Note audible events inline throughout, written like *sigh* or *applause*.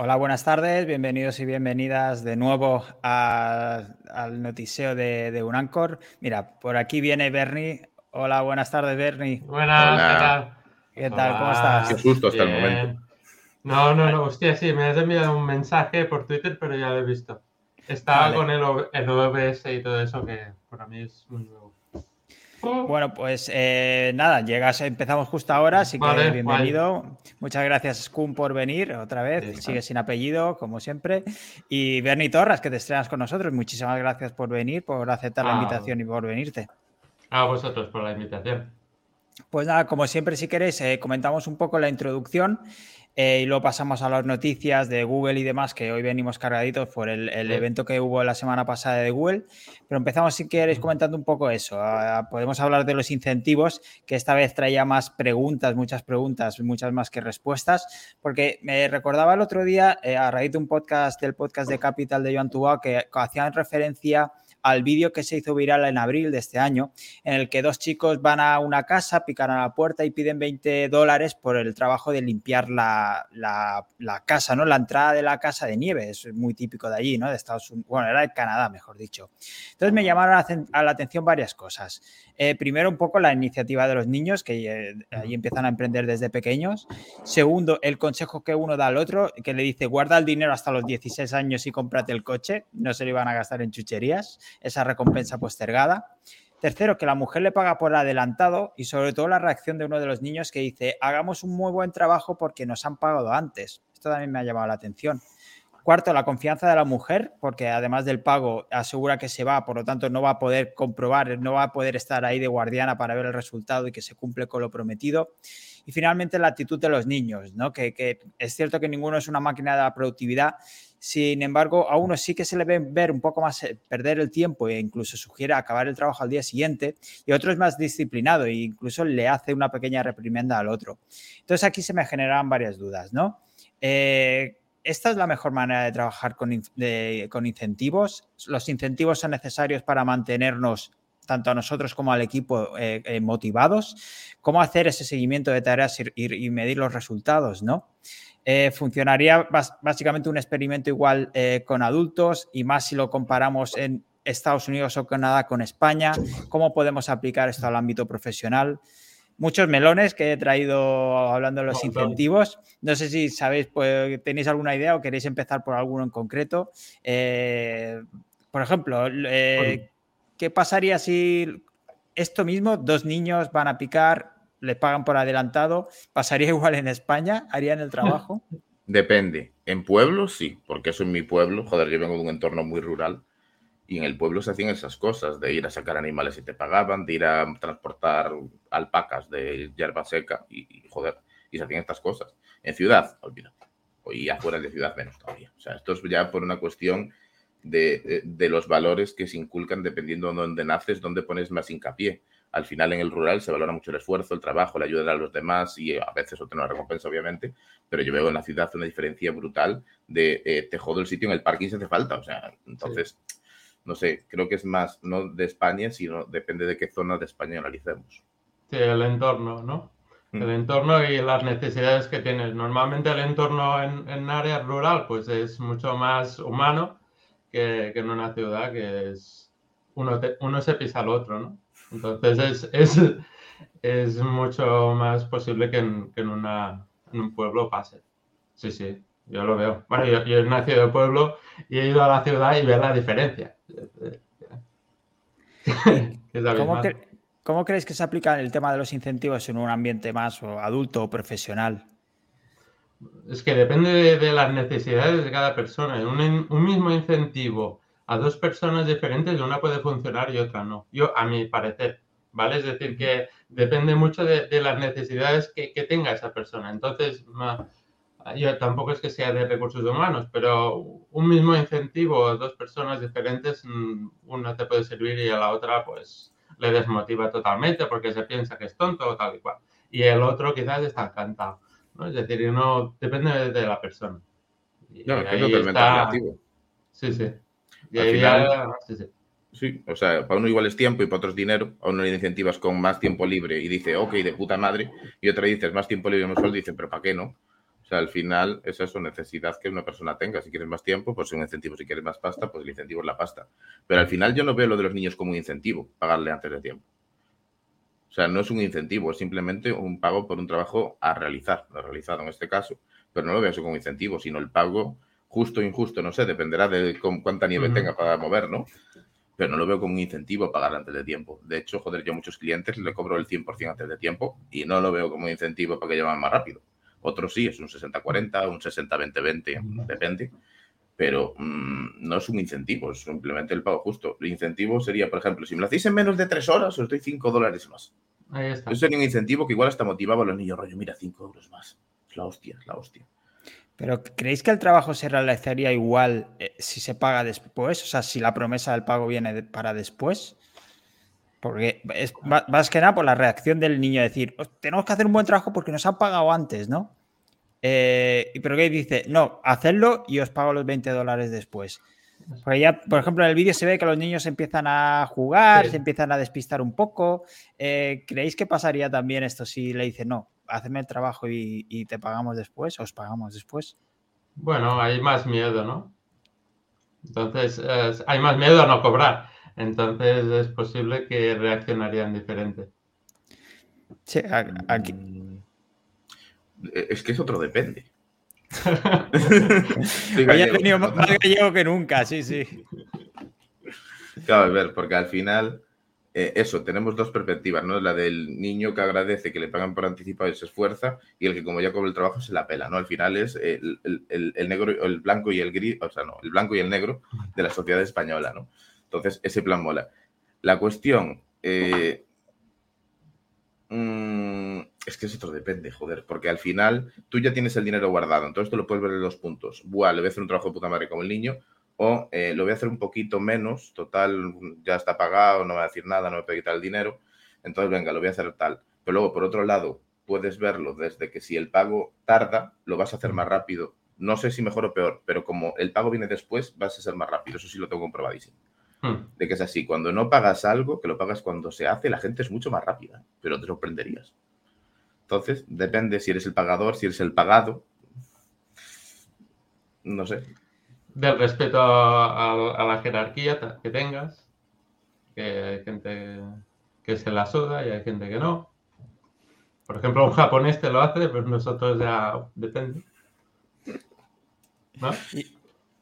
Hola, buenas tardes, bienvenidos y bienvenidas de nuevo al notiseo de, de, Unancor. Mira, por aquí viene Bernie. Hola, buenas tardes, Bernie. Buenas, ¿qué tal? ¿Qué tal? ¿Cómo estás? Qué susto hasta el momento. No, no, no, hostia, sí, me has enviado un mensaje por Twitter, pero ya lo he visto. Estaba con el, el OBS y todo eso que para mí es muy nuevo. Bueno, pues eh, nada, llegas, empezamos justo ahora, así que bienvenido. Muchas gracias, Scum, por venir otra vez. Sigue sin apellido, como siempre. Y Bernie Torras, que te estrenas con nosotros. Muchísimas gracias por venir, por aceptar la Ah. invitación y por venirte. A vosotros por la invitación. Pues nada, como siempre, si queréis, eh, comentamos un poco la introducción eh, y luego pasamos a las noticias de Google y demás, que hoy venimos cargaditos por el, el Sí. evento que hubo la semana pasada de Google. Pero empezamos, si queréis, comentando un poco eso. Ah, podemos hablar de los incentivos, que esta vez traía más preguntas, muchas preguntas, muchas más que respuestas, porque me recordaba el otro día, eh, a raíz de un podcast, del podcast de Capital de Joan Tubao, que hacían referencia al vídeo que se hizo viral en abril de este año, en el que dos chicos van a una casa, pican a la puerta y piden 20 dólares por el trabajo de limpiar la, la, la casa, ¿no? La entrada de la casa de nieve, es muy típico de allí, ¿no? De Estados Unidos, bueno, era de Canadá, mejor dicho. Entonces me llamaron a, la atención varias cosas. Eh, primero, un poco la iniciativa de los niños, que eh, ahí empiezan a emprender desde pequeños. Segundo, el consejo que uno da al otro, que le dice, guarda el dinero hasta los 16 años y cómprate el coche, no se lo iban a gastar en chucherías, esa recompensa postergada. Tercero, que la mujer le paga por adelantado y sobre todo la reacción de uno de los niños que dice, hagamos un muy buen trabajo porque nos han pagado antes. Esto también me ha llamado la atención. Cuarto, la confianza de la mujer, porque además del pago asegura que se va, por lo tanto no va a poder comprobar, no va a poder estar ahí de guardiana para ver el resultado y que se cumple con lo prometido. Y finalmente la actitud de los niños, ¿no? que, que es cierto que ninguno es una máquina de la productividad, sin embargo, a uno sí que se le ve ver un poco más eh, perder el tiempo e incluso sugiere acabar el trabajo al día siguiente, y otro es más disciplinado e incluso le hace una pequeña reprimenda al otro. Entonces aquí se me generan varias dudas, ¿no? Eh, ¿Esta es la mejor manera de trabajar con, con, incentivos? ¿Los incentivos son necesarios para mantenernos, tanto a nosotros como al equipo, eh, eh, motivados? ¿Cómo hacer ese seguimiento de tareas y, y medir los resultados? ¿no? Eh, funcionaría bas básicamente un experimento igual con adultos y más si lo comparamos en Estados Unidos o Canadá con España. ¿Cómo podemos aplicar esto al ámbito profesional? Muchos melones que he traído hablando de los incentivos. No sé si sabéis, pues, tenéis alguna idea o queréis empezar por alguno en concreto. Por ejemplo, ¿qué pasaría si esto mismo, dos niños van a picar, les pagan por adelantado. ¿Pasaría *laughs* igual en España? ¿Harían el trabajo? *laughs* Depende. En pueblos sí, porque eso es mi pueblo. Joder, yo vengo de un entorno muy rural y en el pueblo se hacían esas cosas, de ir a sacar animales y te pagaban, de ir a transportar alpacas de hierba seca y, y joder, y se hacían estas cosas. En ciudad, olvídate. Y afuera de ciudad menos todavía. O sea, esto es ya por una cuestión de, los valores que se inculcan dependiendo de dónde naces, dónde pones más hincapié al final en el rural se valora mucho el esfuerzo, el trabajo, la ayuda a los demás y a veces obtener una recompensa, obviamente, pero yo veo en la ciudad una diferencia brutal de eh, te jodo el sitio en el parking si hace falta, o sea, entonces, sí. no sé, creo que es más, no de España, sino depende de qué zona de España analicemos. Sí, el entorno, ¿no? Mm. El entorno y las necesidades que tienes. Normalmente el entorno en, en área rural pues es mucho más humano que, que en una ciudad que es uno, te, uno se pisa al otro, ¿no? Entonces es, es, es mucho más posible que en, que en, una, en, un pueblo pase. Sí, sí, yo lo veo. Bueno, yo, yo, he nacido de pueblo y he ido a la ciudad y veo la diferencia. *laughs* ¿Cómo, cre ¿Cómo, creéis que se aplica el tema de los incentivos en un ambiente más adulto o profesional? Es que depende de, las necesidades de cada persona. Un, un mismo incentivo a dos personas diferentes, una puede funcionar y otra no. Yo, a mi parecer, ¿vale? Es decir, que depende mucho de, las necesidades que, que, tenga esa persona. Entonces, yo tampoco es que sea de recursos humanos, pero un mismo incentivo a dos personas diferentes, mm, una te puede servir y a la otra, pues, le desmotiva totalmente porque se piensa que es tonto o tal y cual. Y el otro quizás está encantado, ¿no? Es decir, no, depende de, la persona. Y no, es que es totalmente está... relativo. Sí, sí. Al final, sí, sí. Sí, o sea, para uno igual es tiempo y para otro es dinero. A uno le incentivas con más tiempo libre y dice, ok, de puta madre. Y otra dices, más tiempo libre, más sueldo, y dice, pero ¿para qué no? O sea, al final es eso, necesidad que una persona tenga. Si quieres más tiempo, pues un incentivo. Si quieres más pasta, pues el incentivo es la pasta. Pero al final yo no veo lo de los niños como un incentivo, pagarle antes de tiempo. O sea, no es un incentivo, es simplemente un pago por un trabajo a realizar, lo realizado en este caso. Pero no lo veo eso como incentivo, sino el pago justo o injusto, no sé, dependerá de cuánta nieve tenga para mover, ¿no? Pero no lo veo como un incentivo a pagar antes de tiempo. De hecho, joder, yo a muchos clientes le cobro el 100% antes de tiempo y no lo veo como un incentivo para que lleven más rápido. Otros sí, es un 60-40, un 60-20-20, depende. Pero mmm, no es un incentivo, es simplemente el pago justo. El incentivo sería, por ejemplo, si me lo hacéis en menos de 3 horas, os doy 5 dólares más. Ahí está. Eso sería un incentivo que igual hasta motivaba a los niños, rollo, mira, 5 euros más. Es la hostia, es la hostia. Pero ¿creéis que el trabajo se realizaría igual eh, si se paga después? O sea, si la promesa del pago viene de- para después. Porque es más que nada por la reacción del niño, decir, "Os- tenemos que hacer un buen trabajo porque nos han pagado antes, ¿no? Eh, pero que dice, no, hacedlo y os pago los 20 dólares después. Porque ya, por ejemplo, en el vídeo se ve que los niños empiezan a jugar, Sí. se empiezan a despistar un poco. Eh, ¿Creéis que pasaría también esto si le dice, no, hazme el trabajo y, y te pagamos después, os pagamos después? Bueno, hay más miedo, ¿no? Entonces, eh, hay más miedo a no cobrar. Entonces, es posible que reaccionarían diferente. Sí, aquí. Mm, Es que es otro depende. Hoy ha ¿no? más gallego que nunca, sí, sí. Claro, a ver, porque al final, eh, eso, tenemos dos perspectivas, ¿no? La del niño que agradece que le pagan por anticipado y se esfuerza, y el que como ya cobra el trabajo se la pela, ¿no? Al final es el, el- el- el negro, el blanco y el gris, o sea, no, el blanco y el negro de la sociedad española, ¿no? Entonces, ese plan mola. La cuestión, eh, mm, es que es otro depende, joder, porque al final tú ya tienes el dinero guardado, entonces tú lo puedes ver en los puntos. Buah, le voy a hacer un trabajo de puta madre como el niño, o eh, lo voy a hacer un poquito menos, total, ya está pagado, no me va a decir nada, no me puede quitar el dinero, entonces venga, lo voy a hacer tal. Pero luego, por otro lado, puedes verlo desde que si el pago tarda, lo vas a hacer más rápido. No sé si mejor o peor, pero como el pago viene después, vas a ser más rápido. Eso sí lo tengo comprobadísimo. Hmm. De que es así, cuando no pagas algo, que lo pagas cuando se hace, la gente es mucho más rápida, pero te sorprenderías. Entonces, depende si eres el pagador, si eres el pagado. No sé. Del respeto a, a- a la jerarquía que tengas, que hay gente que se la suda y hay gente que no. Por ejemplo, un japonés te lo hace, pero nosotros ya depende. ¿No? Y,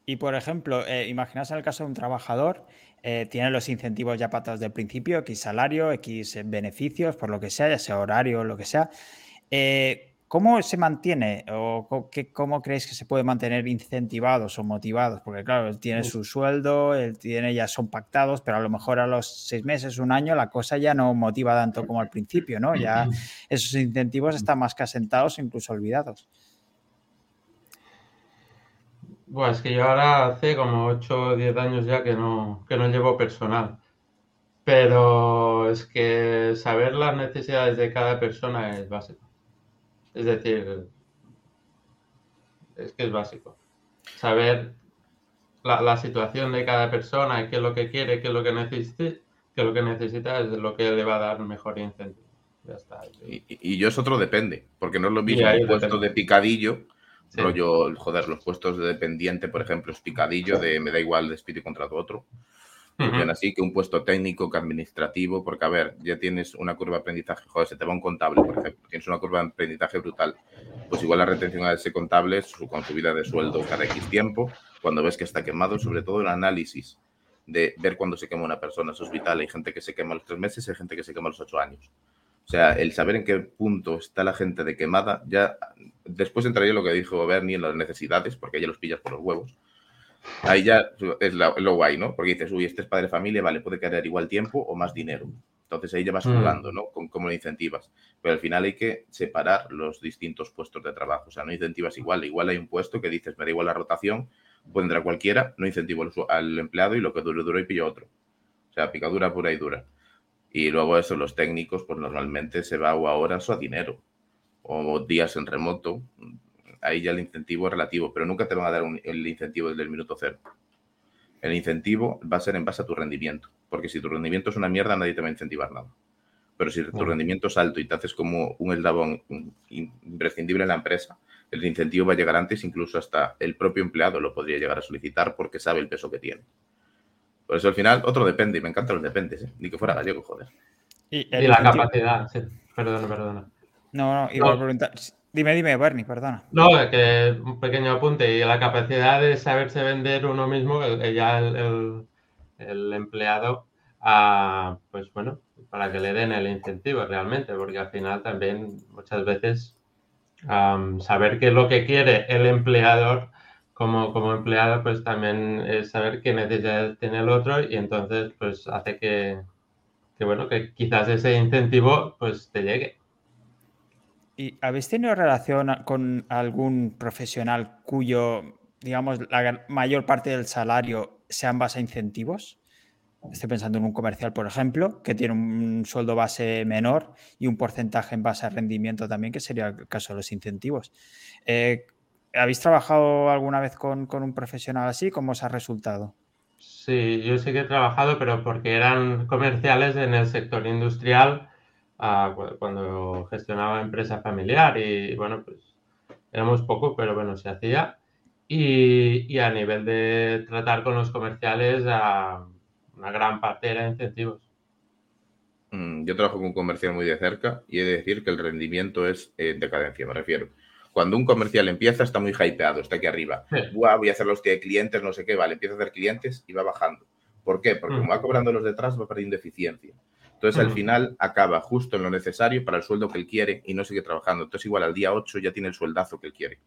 y, por ejemplo, eh, imaginaos el caso de un trabajador, eh, tiene los incentivos ya patados del principio, X salario, X eh, beneficios, por lo que sea, ya sea horario, lo que sea. Eh, ¿Cómo se mantiene o qué- cómo creéis que se puede mantener incentivados o motivados? Porque claro, él tiene su sueldo, él tiene, ya son pactados, pero a lo mejor a los seis meses, un año, la cosa ya no motiva tanto como al principio, ¿no? Ya esos incentivos están más que asentados o incluso olvidados. Buah, es que yo ahora hace como 8 o 10 años ya que no, que no llevo personal. Pero es que saber las necesidades de cada persona es básico. Es decir, es que es básico. Saber la, la situación de cada persona y qué es lo que quiere, qué es lo que necesite, qué es lo que necesita, es lo que le va a dar mejor incentivo. Ya está. Y, y yo es otro depende, porque no es lo mismo un puesto depende. de picadillo, Sí. rollo, joder, los puestos de dependiente, por ejemplo, es picadillo de me da igual, despido y contrato otro. Ujú. Funciona así que un puesto técnico que administrativo, porque a ver, ya tienes una curva de aprendizaje, joder, se te va un contable, por ejemplo, tienes una curva de aprendizaje brutal, pues igual la retención a ese contable su, con subida de sueldo cada X tiempo, cuando ves que está quemado, sobre todo el análisis de ver cuándo se quema una persona, eso es vital, hay gente que se quema a los tres meses, hay gente que se quema a los ocho años. O sea, el saber en qué punto está la gente de quemada, ya después entraría lo que dijo Bernie en las necesidades, porque ya los pillas por los huevos. Ahí ya es lo, guay, ¿no? Porque dices, uy, este es padre de familia, vale, puede querer igual tiempo o más dinero. Entonces ahí ya vas Mm. jugando, ¿no? Con cómo lo incentivas. Pero al final hay que separar los distintos puestos de trabajo. O sea, no incentivas igual. Igual hay un puesto que dices, me da igual la rotación, puede entrar cualquiera, no incentivo al empleado y lo que dure, duro y pillo otro. O sea, picadura pura y dura. Y luego eso, los técnicos, pues normalmente se va o a horas o a dinero. O días en remoto. Ahí ya el incentivo es relativo, pero nunca te van a dar un- el incentivo desde el minuto cero. El incentivo va a ser en base a tu rendimiento. Porque si tu rendimiento es una mierda, nadie te va a incentivar nada. Pero si tu rendimiento es alto y te haces como un eslabón imprescindible en la empresa, el incentivo va a llegar antes, incluso hasta el propio empleado lo podría llegar a solicitar porque sabe el peso que tiene. Por eso al final, otro depende, y me encantan los dependes, ¿eh? ni que fuera gallego, joder. Y, la capacidad, sí. Perdona, perdona. No, no, iba a preguntar. Dime, dime, Bernie, perdona. No, que un pequeño apunte. Y la capacidad de saberse vender uno mismo, ya el, empleado, pues bueno, para que le den el incentivo realmente, porque al final también muchas veces saber qué es lo que quiere el empleador como, como empleado, pues también saber qué necesidades tiene el otro y entonces pues hace que, que bueno, que quizás ese incentivo pues te llegue. ¿Y habéis tenido relación con algún profesional cuyo, digamos, la mayor parte del salario sea en base a incentivos? Estoy pensando en un comercial, por ejemplo, que tiene un sueldo base menor y un porcentaje en base a rendimiento también, que sería el caso de los incentivos. Eh, ¿Habéis trabajado alguna vez con, con, un profesional así? ¿Cómo os ha resultado? Sí, yo sí que he trabajado, pero porque eran comerciales en el sector industrial cuando gestionaba empresa familiar y bueno, pues éramos poco, pero bueno, se hacía. Y, y a nivel de tratar con los comerciales, a una gran parte era incentivos. Mm, yo trabajo con un comercial muy de cerca y he de decir que el rendimiento es eh, decadencia, me refiero. Cuando un comercial empieza, está muy hypeado, está aquí arriba. voy a hacer los de clientes, no sé qué, vale, empieza a hacer clientes y va bajando. ¿Por qué? Porque como va cobrando los detrás, va perdiendo eficiencia. Entonces, al final acaba justo en lo necesario para el sueldo que él quiere y no sigue trabajando. Entonces, igual al día 8 ya tiene el sueldazo que él quiere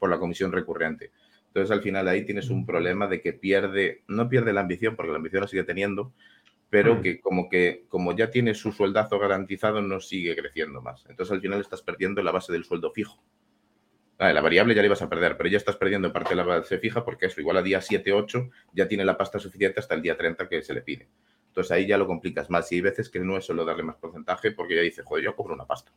por la comisión recurrente. Entonces, al final ahí tienes un problema de que pierde, no pierde la ambición, porque la ambición la sigue teniendo, pero que como que como ya tiene su sueldazo garantizado, no sigue creciendo más. Entonces, al final estás perdiendo la base del sueldo fijo. La variable ya la ibas a perder, pero ya estás perdiendo parte de la base fija porque eso, igual a día 7, 8, ya tiene la pasta suficiente hasta el día 30 que se le pide. Entonces ahí ya lo complicas más. Y hay veces que no es solo darle más porcentaje porque ya dice, joder, yo cobro una pasta.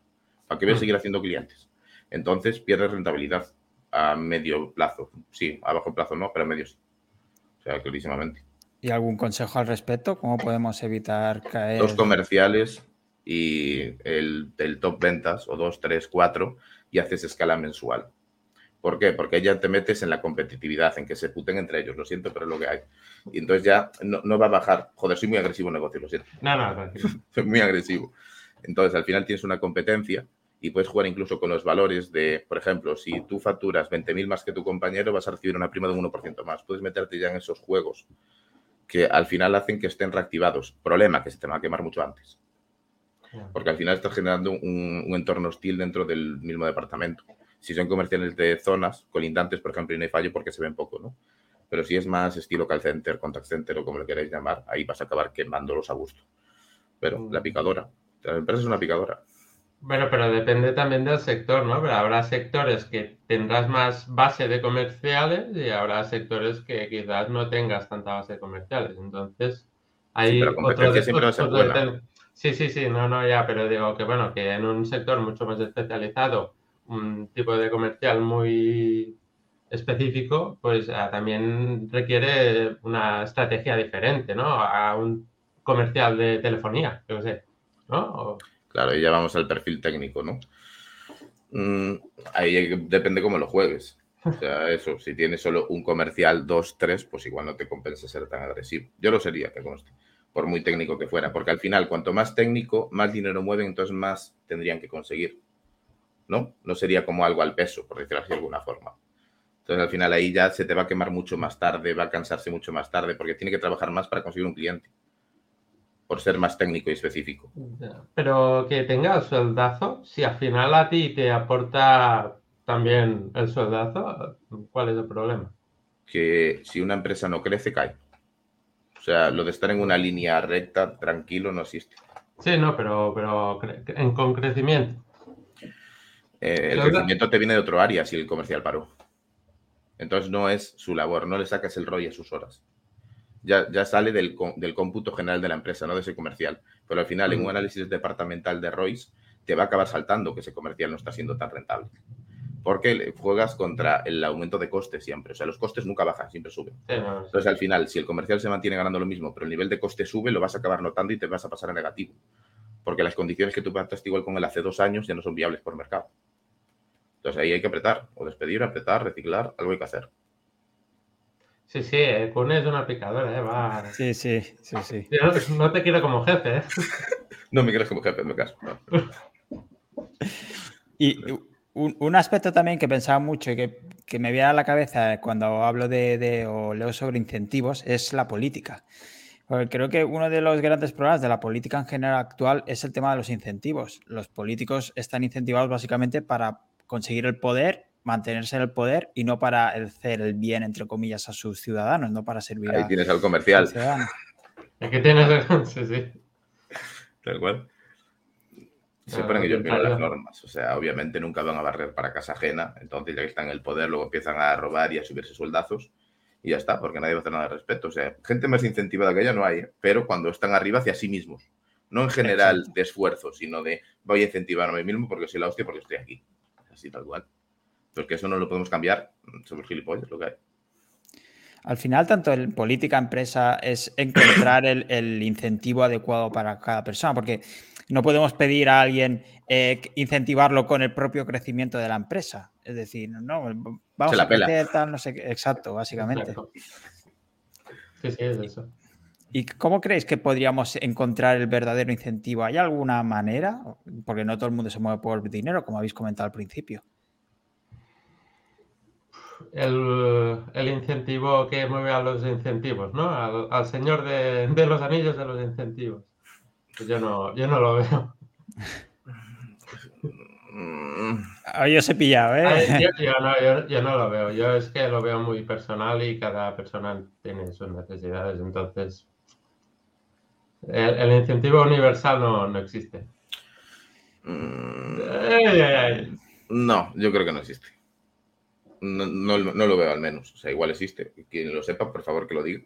¿Para qué voy a mm. seguir haciendo clientes? Entonces pierdes rentabilidad a medio plazo. Sí, a bajo plazo no, pero a medio sí. O sea, clarísimamente. ¿Y algún consejo al respecto? ¿Cómo podemos evitar caer? Dos comerciales y el, el top ventas, o dos, tres, cuatro, y haces escala mensual. ¿Por qué? Porque ya te metes en la competitividad, en que se puten entre ellos, lo siento, pero es lo que hay. Y entonces ya no, va a bajar. Joder, soy muy agresivo en negocio, lo siento. No, no, *laughs* soy muy agresivo. Entonces, al final tienes una competencia y puedes jugar incluso con los valores de, por ejemplo, si tú facturas 20.000 más que tu compañero, vas a recibir una prima de un 1% más. Puedes meterte ya en esos juegos que al final hacen que estén reactivados. Problema, que se te va a quemar mucho antes. Porque al final estás generando un entorno hostil dentro del mismo departamento si son comerciales de zonas colindantes, por ejemplo, y no hay fallo porque se ven poco, ¿no? Pero si es más estilo call center, contact center o como lo queráis llamar, ahí vas a acabar quemándolos a gusto. Pero la mm. picadora, la empresa es una picadora. Bueno, pero depende también del sector, ¿no? Pero habrá sectores que tendrás más base de comerciales y habrá sectores que quizás no tengas tanta base de comerciales. Entonces, hay sí, pero siempre va a ser buena. Sí, sí, sí, no, no, ya, pero digo que bueno, que en un sector mucho más especializado un tipo de comercial muy específico, pues ah, también requiere una estrategia diferente, ¿no? A un comercial de telefonía, yo sé, ¿no? Claro, y ya vamos al perfil técnico, ¿no? Mm, ahí depende cómo lo juegues. O sea, eso, si tienes solo un comercial, dos, tres, pues igual no te compensa ser tan agresivo. Yo lo sería, que conste, por muy técnico que fuera, porque al final, cuanto más técnico, más dinero mueven, entonces más tendrían que conseguir. ¿no? No sería como algo al peso, por decirlo así de alguna forma. Entonces al final ahí ya se te va a quemar mucho más tarde, va a cansarse mucho más tarde, porque tiene que trabajar más para conseguir un cliente, por ser más técnico y específico. Pero que tenga el sueldazo, si al final a ti te aporta también el sueldazo, ¿cuál es el problema? Que si una empresa no crece, cae. O sea, lo de estar en una línea recta, tranquilo, no existe. Sí, no, pero, pero en, con crecimiento. Eh, el crecimiento te viene de otro área si el comercial paró. Entonces no es su labor, no le sacas el rollo a sus horas. Ya, ya sale del, del, cómputo general de la empresa, no de ese comercial. Pero al final, en un análisis departamental de Royce, te va a acabar saltando que ese comercial no está siendo tan rentable. Porque juegas contra el aumento de costes siempre. O sea, los costes nunca bajan, siempre suben. Sí, no, sí. Entonces, al final, si el comercial se mantiene ganando lo mismo, pero el nivel de coste sube, lo vas a acabar notando y te vas a pasar a negativo. Porque las condiciones que tú pactaste igual con él hace dos años ya no son viables por mercado. Entonces, ahí hay que apretar, o despedir, apretar, reciclar, algo hay que hacer. Sí, sí, eh, Kun es una picadora, ¿eh? Va. Sí, sí, sí, sí. Yo no, no te quiero como jefe, ¿eh? *laughs* No me quieres como jefe, me caso. no. *laughs* Y un, un aspecto también que pensaba mucho y que, que me viene a la cabeza cuando hablo de, de- o leo sobre incentivos es la política. Porque creo que uno de los grandes problemas de la política en general actual es el tema de los incentivos. Los políticos están incentivados básicamente para conseguir el poder, mantenerse en el poder y no para hacer el bien, entre comillas, a sus ciudadanos, no para servir Ahí a, tienes al al comercial, ciudadano. Es que tienes. Sí, sí. tal cual. Se ponen ellos mismos las normas. O sea, obviamente nunca van a barrer para casa ajena. Entonces, ya que están en el poder, luego empiezan a robar y a subirse sueldazos. Y ya está, porque nadie va a hacer nada al respecto. O sea, gente más incentivada que ella no hay, ¿eh? pero cuando están arriba hacia sí mismos. No en general Exacto. de esfuerzo, sino de voy a incentivarme a mí mismo porque soy la hostia porque estoy aquí. Así tal cual. Porque eso no lo podemos cambiar. Somos gilipollas, lo que hay. Al final, tanto en política, empresa, es encontrar el, el incentivo adecuado para cada persona, porque no podemos pedir a alguien eh, incentivarlo con el propio crecimiento de la empresa. Es decir, no, vamos a pela. crecer tal, no sé qué. Exacto, básicamente. Exacto. Sí, sí, es eso. ¿Y cómo creéis que podríamos encontrar el verdadero incentivo? ¿Hay alguna manera? Porque no todo el mundo se mueve por dinero, como habéis comentado al principio. El, el incentivo que mueve a los incentivos, ¿no? Al, al señor de, de los anillos de los incentivos. Pues yo no, yo no lo veo. Mm, Ahí os he pillado, ¿eh? Ay, Yo, yo no, yo- yo no lo veo. Yo es que lo veo muy personal y cada persona tiene sus necesidades. Entonces, el, el incentivo universal no, no existe. mm, Ay, ay, ay. No, yo creo que no existe. No, no- no lo veo al menos. O sea, igual existe. Quien lo sepa, por favor que lo diga.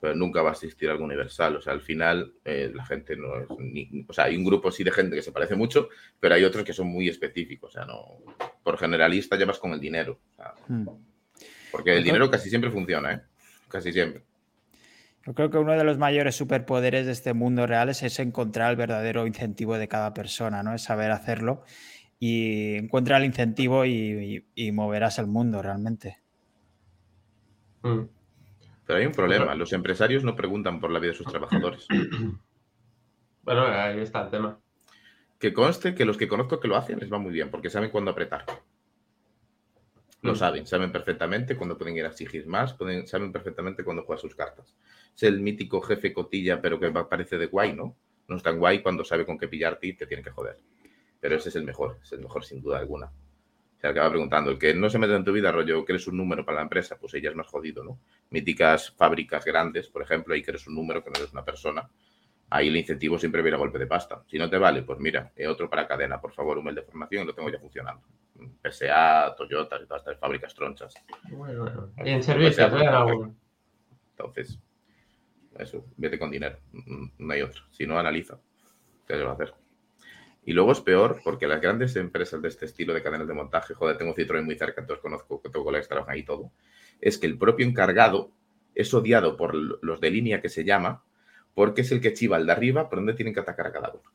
Pero nunca va a existir algo universal. O sea, al final eh, la gente no es ni... O sea, hay un grupo sí de gente que se parece mucho, pero hay otros que son muy específicos. O sea, no... Por generalista llevas con el dinero. O sea, Hmm. porque el dinero casi siempre funciona, ¿eh? Casi siempre. Yo creo que uno de los mayores superpoderes de este mundo real es, es encontrar el verdadero incentivo de cada persona, ¿no? Es saber hacerlo y encuentra el incentivo y, y- y moverás el mundo realmente. Mm. Pero hay un problema. Los empresarios no preguntan por la vida de sus trabajadores. *clears throat* Bueno, ahí está el tema. Que conste que los que conozco que lo hacen les va muy bien, porque saben cuándo apretar. Lo Mm. saben, saben perfectamente cuándo pueden ir a exigir más, pueden, saben perfectamente cuándo jugar sus cartas. Es el mítico jefe cotilla, pero que parece de guay, ¿no? No es tan guay cuando sabe con qué pillarte y te tiene que joder. Pero ese es el mejor, es el mejor sin duda alguna. Que va preguntando, el que no se mete en tu vida, rollo, que eres un número para la empresa, pues ella es más jodido, ¿no? Míticas fábricas grandes, por ejemplo, ahí que eres un número, que no eres una persona. Ahí el incentivo siempre viene a golpe de pasta. Si no te vale, pues mira, eh, otro para cadena, por favor, un mail de formación y lo tengo ya funcionando. PSA, Toyota y todas estas fábricas tronchas. Bueno, bueno. Y en servicios, ¿eh? Entonces, eso, vete con dinero. No hay otro. Si no, analiza. ¿Qué le va a hacer? Y luego es peor porque las grandes empresas de este estilo de cadenas de montaje, joder, tengo Citroën muy cerca, entonces conozco que tengo colegas que todo, es que el propio encargado es odiado por los de línea que se llama, porque es el que chiva al de arriba por donde tienen que atacar a cada uno.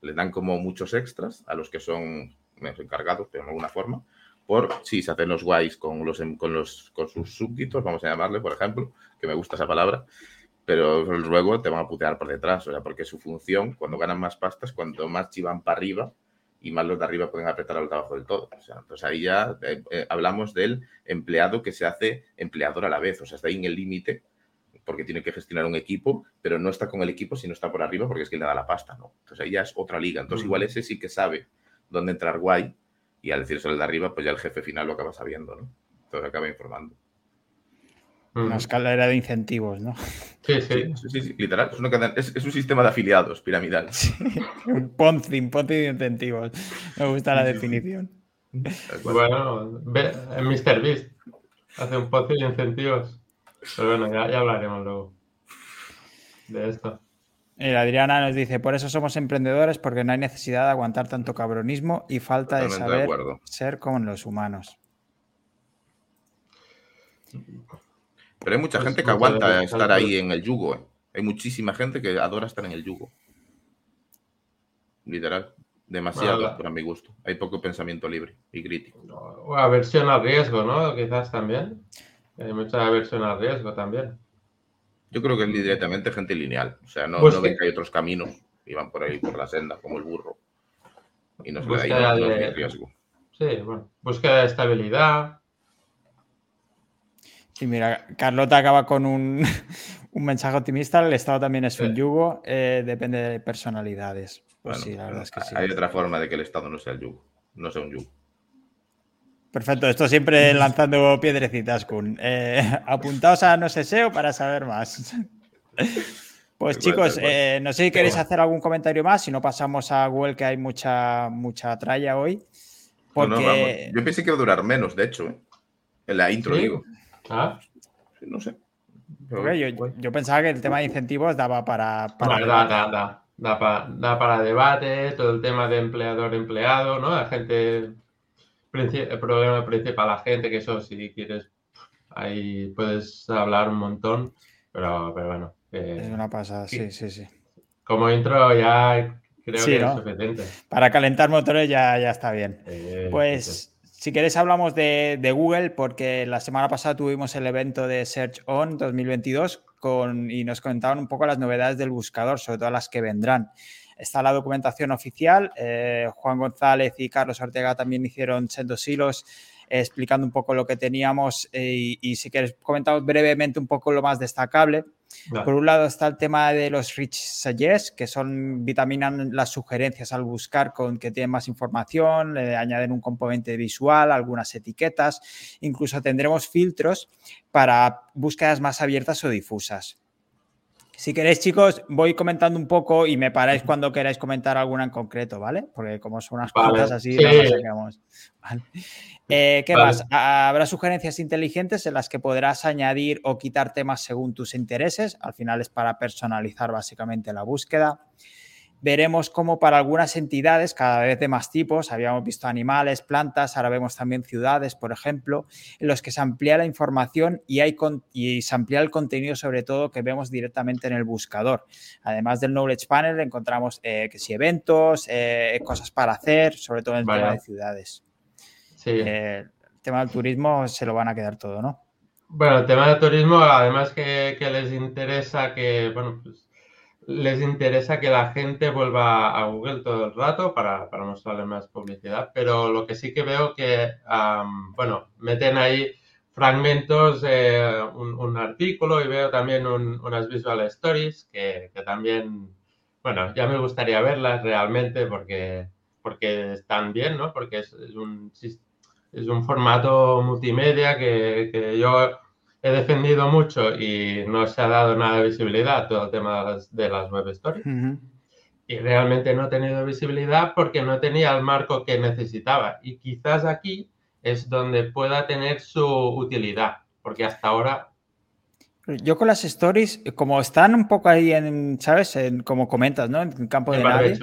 Les dan como muchos extras a los que son menos encargados, pero de alguna forma, por si se hacen los guays con, los, em- con, los, con sus súbditos, vamos a llamarle, por ejemplo, que me gusta esa palabra, pero luego te van a putear por detrás, o sea, porque su función, cuando ganan más pastas, cuando más chivan para arriba y más los de arriba pueden apretar a los de abajo del todo. O sea, entonces ahí ya eh, eh, hablamos del empleado que se hace empleador a la vez, o sea, está ahí en el límite porque tiene que gestionar un equipo, pero no está con el equipo, sino está por arriba porque es que le da la pasta, ¿no? Entonces ahí ya es otra liga. Entonces igual ese sí que sabe dónde entrar guay y al decirse el de arriba, pues ya el jefe final lo acaba sabiendo, ¿no? Entonces acaba informando. Mm. Una escalera de incentivos, ¿no? Sí, sí. Sí, sí, literal. Es, una cadena- es- es un sistema de afiliados piramidal. Un Ponzi, un Ponzi de incentivos. Me gusta la Sí, sí, sí. definición. Bueno, ve, en Mr. Beast hace un pozo de incentivos. Pero bueno, ya, ya hablaremos luego de esto. Y Adriana nos dice, por eso somos emprendedores, porque no hay necesidad de aguantar tanto cabronismo y falta de saber ser como los humanos. Pero hay mucha pues gente que aguanta estar ahí en el yugo. ¿eh? Hay muchísima gente que adora estar en el yugo. Literal. Demasiado para mi gusto. Hay poco pensamiento libre y crítico. O aversión al riesgo, ¿no? Quizás también. Hay mucha aversión al riesgo también. Yo creo que es directamente gente lineal. O sea, no, pues ven que hay otros caminos y van por ahí, por la senda, como el burro. Y no se le da de... riesgo. Sí, bueno. Búsqueda de estabilidad. Y mira, Carlota acaba con *laughs* un, mensaje optimista. El Estado también es un yugo, eh, depende de personalidades. Pues sí, la verdad es que sí. Hay otra forma de que el Estado no sea el yugo, no sea un yugo. Perfecto, esto siempre *laughs* lanzando piedrecitas, Kun. Eh, *laughs* apuntaos a No sé SEO para saber más. Pues chicos, eh, no sé si queréis hacer algún comentario más, si no pasamos a Google, que hay mucha, mucha tralla hoy. Porque... Yo pensé que iba a durar menos, de hecho, ¿eh? en la intro, digo. Ah. No sé. yo, pensaba que el tema de incentivos daba para. para da, da, da, para debate, todo el tema de empleador-empleado, ¿no? La gente el problema principal a la gente, que eso si quieres, ahí puedes hablar un montón, pero, pero bueno. es una pasada, sí, sí, sí. Como intro ya creo que es suficiente. Para calentar motores ya, ya está bien. pues... Si queréis hablamos de, Google porque la semana pasada tuvimos el evento de Search On 2022 con, y nos comentaban un poco las novedades del buscador, sobre todo las que vendrán. Está la documentación oficial. Eh, Juan González y Carlos Ortega también hicieron sendos hilos explicando un poco lo que teníamos eh, y, si quieres comentamos brevemente un poco lo más destacable. Por un lado está el tema de los Rich Suggest, que son vitaminan las sugerencias al buscar con que tienen más información, le añaden un componente visual, algunas etiquetas, incluso tendremos filtros para búsquedas más abiertas o difusas. Si queréis, chicos, voy comentando un poco y me paráis cuando queráis comentar alguna en concreto, ¿vale? Porque como son unas cosas así, no eh, ¿Qué más? Habrá sugerencias inteligentes en las que podrás añadir o quitar temas según tus intereses. Al final es para personalizar básicamente la búsqueda veremos cómo para algunas entidades, cada vez de más tipos, habíamos visto animales, plantas, ahora vemos también ciudades, por ejemplo, en los que se amplía la información y, hay y se amplía el contenido sobre todo que vemos directamente en el buscador. Además del Knowledge Panel encontramos eh, que si eventos, eh, cosas para hacer, sobre todo en el tema de ciudades. Sí. Eh, el tema del turismo se lo van a quedar todo, ¿no? Bueno, el tema del turismo, además que, que les interesa que, bueno, pues les interesa que la gente vuelva a Google todo el rato para, para mostrarle más publicidad, pero lo que sí que veo que, bueno, meten ahí fragmentos de un, artículo y veo también unas visual stories que, también, bueno, ya me gustaría verlas realmente porque, porque están bien, ¿no? Porque es, un, es un formato multimedia que, que yo he defendido mucho y no se ha dado nada de visibilidad todo el tema de las, web stories. Y realmente no he tenido visibilidad porque no tenía el marco que necesitaba. Y quizás aquí es donde pueda tener su utilidad, porque hasta ahora... Yo con las stories, como están un poco ahí en, ¿sabes? En, como comentas, ¿no? En campo de nadie.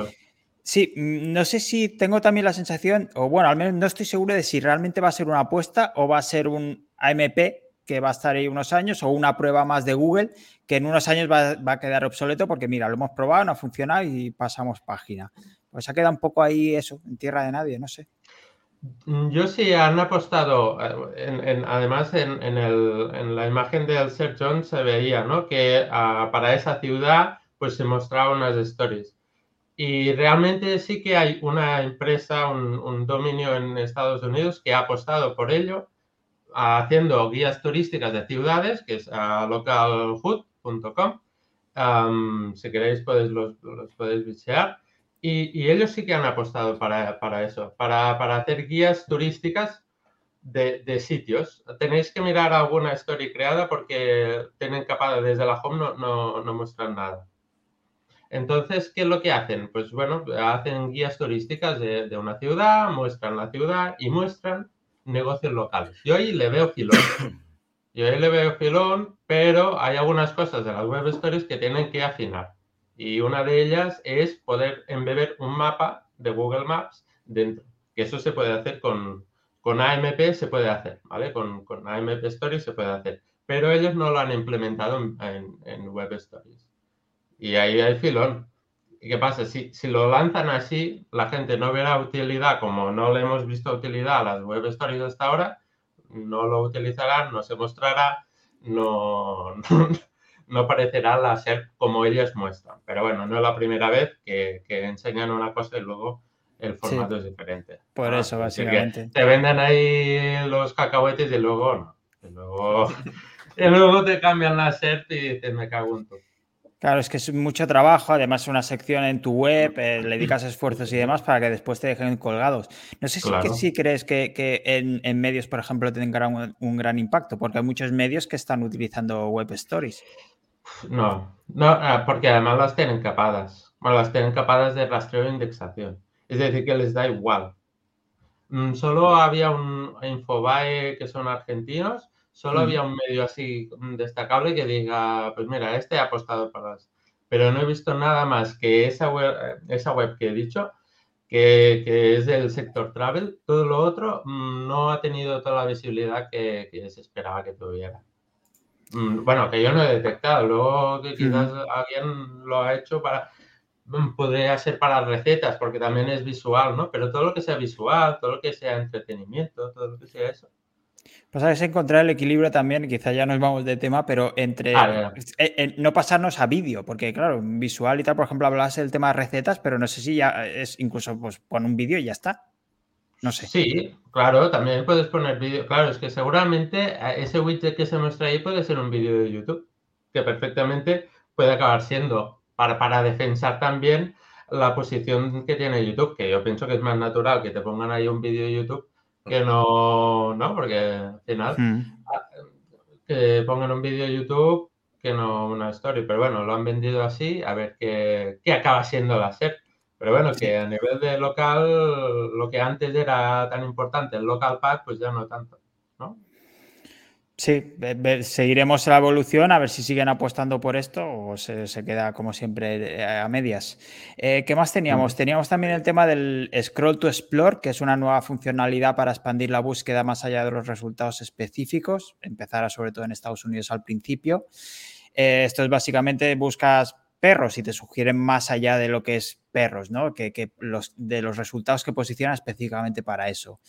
Sí, no sé si tengo también la sensación, o bueno, al menos no estoy seguro de si realmente va a ser una apuesta o va a ser un AMP que va a estar ahí unos años o una prueba más de Google que en unos años va, a quedar obsoleto porque mira, lo hemos probado, no ha funcionado y pasamos página. Pues ha quedado un poco ahí eso, en tierra de nadie, no sé. Yo sí han apostado, eh, además en, la imagen del Search John se veía ¿no? que ah, para esa ciudad pues se mostraban unas stories. Y realmente sí que hay una empresa, un dominio en Estados Unidos que ha apostado por ello haciendo guías turísticas de ciudades, que es localhood.com. si queréis, podéis, los, podéis visitar. Y, ellos sí que han apostado para, para eso, para, para, hacer guías turísticas de, de, sitios. Tenéis que mirar alguna story creada porque tienen capaz, desde la home no, no, no muestran nada. Entonces, ¿qué es lo que hacen? Pues bueno, hacen guías turísticas de, de una ciudad, muestran la ciudad y muestran negocios locales. Yo ahí le veo filón. *coughs* Yo ahí le veo filón, pero hay algunas cosas de las web stories que tienen que afinar. Y una de ellas es poder embeber un mapa de Google Maps dentro. Que eso se puede hacer con, con AMP, se puede hacer, ¿vale? Con, con AMP Stories se puede hacer. Pero ellos no lo han implementado en, en, Web Stories. Y ahí hay filón. ¿Y qué pasa? Si, si lo lanzan así, la gente no verá utilidad, como no le hemos visto utilidad a las Web Stories hasta ahora, no lo utilizarán, no se mostrará, no, *laughs* no, parecerá la ser como ellos muestran. Pero bueno, no es la primera vez que, enseñan una cosa y luego el formato es diferente. Por ah, eso, básicamente. Te venden ahí los cacahuetes y luego no. Y luego, *laughs* y luego te cambian la SERP y dices, me cago en todo. Claro, es que es mucho trabajo, además una sección en tu web, eh, le dedicas esfuerzos y demás para que después te dejen colgados. No sé si, crees que, en, medios, por ejemplo, tengan un, gran impacto, porque hay muchos medios que están utilizando web stories. No, no, ah, porque además las tienen capadas. Bueno, las tienen capadas de rastreo e indexación. Es decir, que les da igual. Mm, solo había un Infobae que son argentinos Solo mm. había un medio así destacable que diga, pues mira, este ha apostado para las... Pero no he visto nada más que esa web, eh, esa web que he dicho, que, es del sector travel. Todo lo otro mm, no ha tenido toda la visibilidad que, se esperaba que tuviera. Mm, bueno, que yo no he detectado. Luego que quizás alguien lo ha hecho para... Podría ser para recetas, porque también es visual, ¿no? Pero todo lo que sea visual, todo lo que sea entretenimiento, todo lo que sea eso, pues es encontrar el equilibrio también, quizá ya nos vamos de tema, pero entre ah, eh, no pasarnos a vídeo, porque claro, visual y tal, por ejemplo, hablas del tema de recetas, pero no sé si ya es incluso pues pon un vídeo y ya está. No sé. Sí, claro, también puedes poner vídeo. Claro, es que seguramente eh, ese widget que se muestra ahí puede ser un vídeo de YouTube, que perfectamente puede acabar siendo para, para defensar también la posición que tiene YouTube, que yo pienso que es más natural que te pongan ahí un vídeo de YouTube que no, no, porque al final ah, que pongan un vídeo de YouTube que no una story, pero bueno, lo han vendido así, a ver qué, qué acaba siendo la SEP. Pero bueno, que a nivel de local, lo que antes era tan importante, el local pack, pues ya no tanto, ¿no? Sí, seguiremos la evolución a ver si siguen apostando por esto o se, queda como siempre eh, a medias. Eh, ¿Qué más teníamos? Teníamos también el tema del Scroll to Explore, que es una nueva funcionalidad para expandir la búsqueda más allá de los resultados específicos. Empezará sobre todo en Estados Unidos al principio. Eh, esto es básicamente buscas perros y te sugieren más allá de lo que es perros, ¿no? Que, los, de los resultados que posicionan específicamente para eso.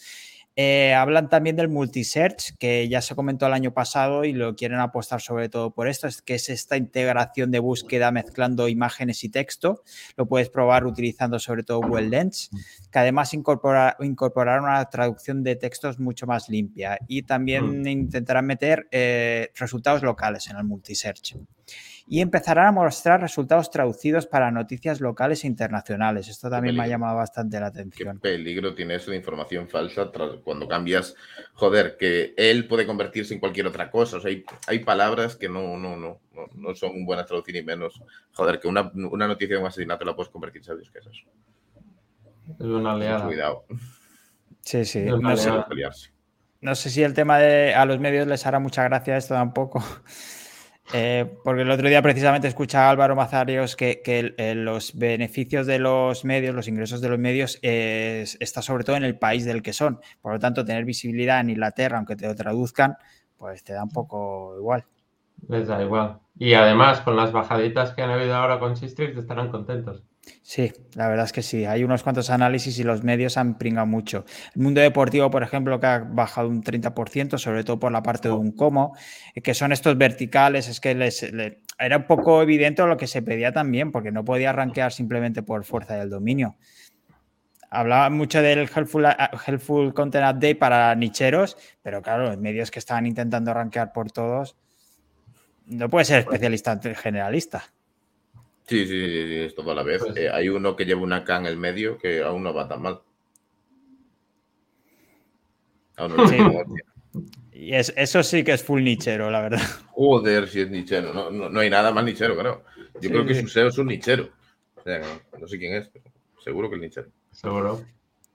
Eh, hablan también del multisearch, que ya se comentó el año pasado y lo quieren apostar sobre todo por esto, es que es esta integración de búsqueda mezclando imágenes y texto. Lo puedes probar utilizando sobre todo Google Lens, que además incorpora, incorporará una traducción de textos mucho más limpia y también mm. intentarán meter eh, resultados locales en el multisearch y empezarán a mostrar resultados traducidos para noticias locales e internacionales. Esto también me ha llamado bastante la atención. Qué peligro tiene eso de información falsa cuando cambias, joder, que él puede convertirse en cualquier otra cosa. O sea, hay, palabras que no, no, no, no, son buenas traducir ni menos. Joder, que una, noticia de un asesinato la puedes convertir, ¿sabes qué es eso? Es una aliada. Cuidado. Sí, sí. No sé, no sé si el tema de a los medios les hará mucha gracia esto tampoco. Eh, porque el otro día precisamente escucha a Álvaro Mazarios que, eh, los beneficios de los medios, los ingresos de los medios, está sobre todo en el país del que son. Por lo tanto, tener visibilidad en Inglaterra, aunque te lo traduzcan, pues te da un poco igual. Les da igual. Y además, con las bajaditas que han habido ahora con Sistrix, estarán contentos. Sí, la verdad es que sí. Hay unos cuantos análisis y los medios han pringado mucho. El mundo deportivo, por ejemplo, que ha bajado un 30%, sobre todo por la parte de un como, que son estos verticales, es que les, era un poco evidente lo que se pedía también, porque no podía arranquear simplemente por fuerza del dominio. Hablaba mucho del Helpful, helpful Content Update para nicheros, pero claro, los medios que estaban intentando arranquear por todos, no puede ser especialista generalista. Sí, sí, sí, es todo a la vez. Pues eh, hay uno que lleva una K en el medio que aún no va tan mal. Aún no sí. Y es, eso sí que es full nichero, la verdad. *laughs* Joder, si es nichero. No, no, hay nada más nichero, creo. Yo creo que su SEO es un nichero. no sé quién es, pero seguro que es nichero. Seguro.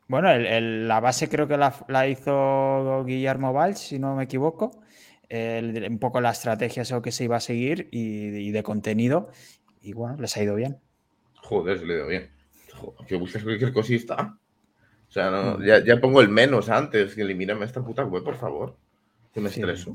Bueno, la base creo que la, hizo Guillermo Valls, si no me equivoco. un poco la estrategia eso que se iba a seguir y, y de contenido y bueno, les ha ido bien. Joder, se le ha ido bien. Joder, que buscas cualquier cosita. O sea, no, mm. ya, ya, pongo el menos antes. Que elimíname esta puta web, por favor. Que me estreso.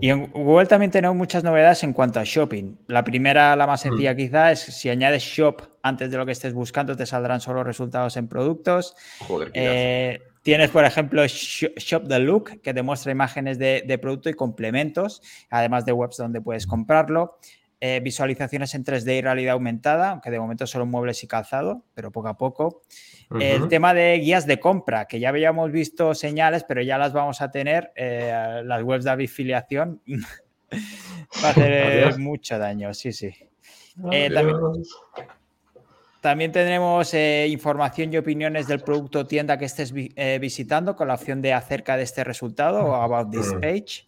Y en Google también tenemos muchas novedades en cuanto a shopping. La primera, la más sencilla mm. quizá, es si añades shop antes de lo que estés buscando, te saldrán solo resultados en productos. Joder, eh, tienes, por ejemplo, Shop the Look, que te muestra imágenes de, de, producto y complementos, además de webs donde puedes comprarlo. Eh, visualizaciones en 3D y realidad aumentada, aunque de momento solo muebles y calzado, pero poco a poco. El tema de guías de compra, que ya habíamos visto señales, pero ya las vamos a tener. Eh, las webs de afiliación *laughs* va a hacer mucho daño, sí, sí. Eh, también, tendremos eh, información y opiniones del producto o tienda que estés visitando con la opción de acerca de este resultado o about this page.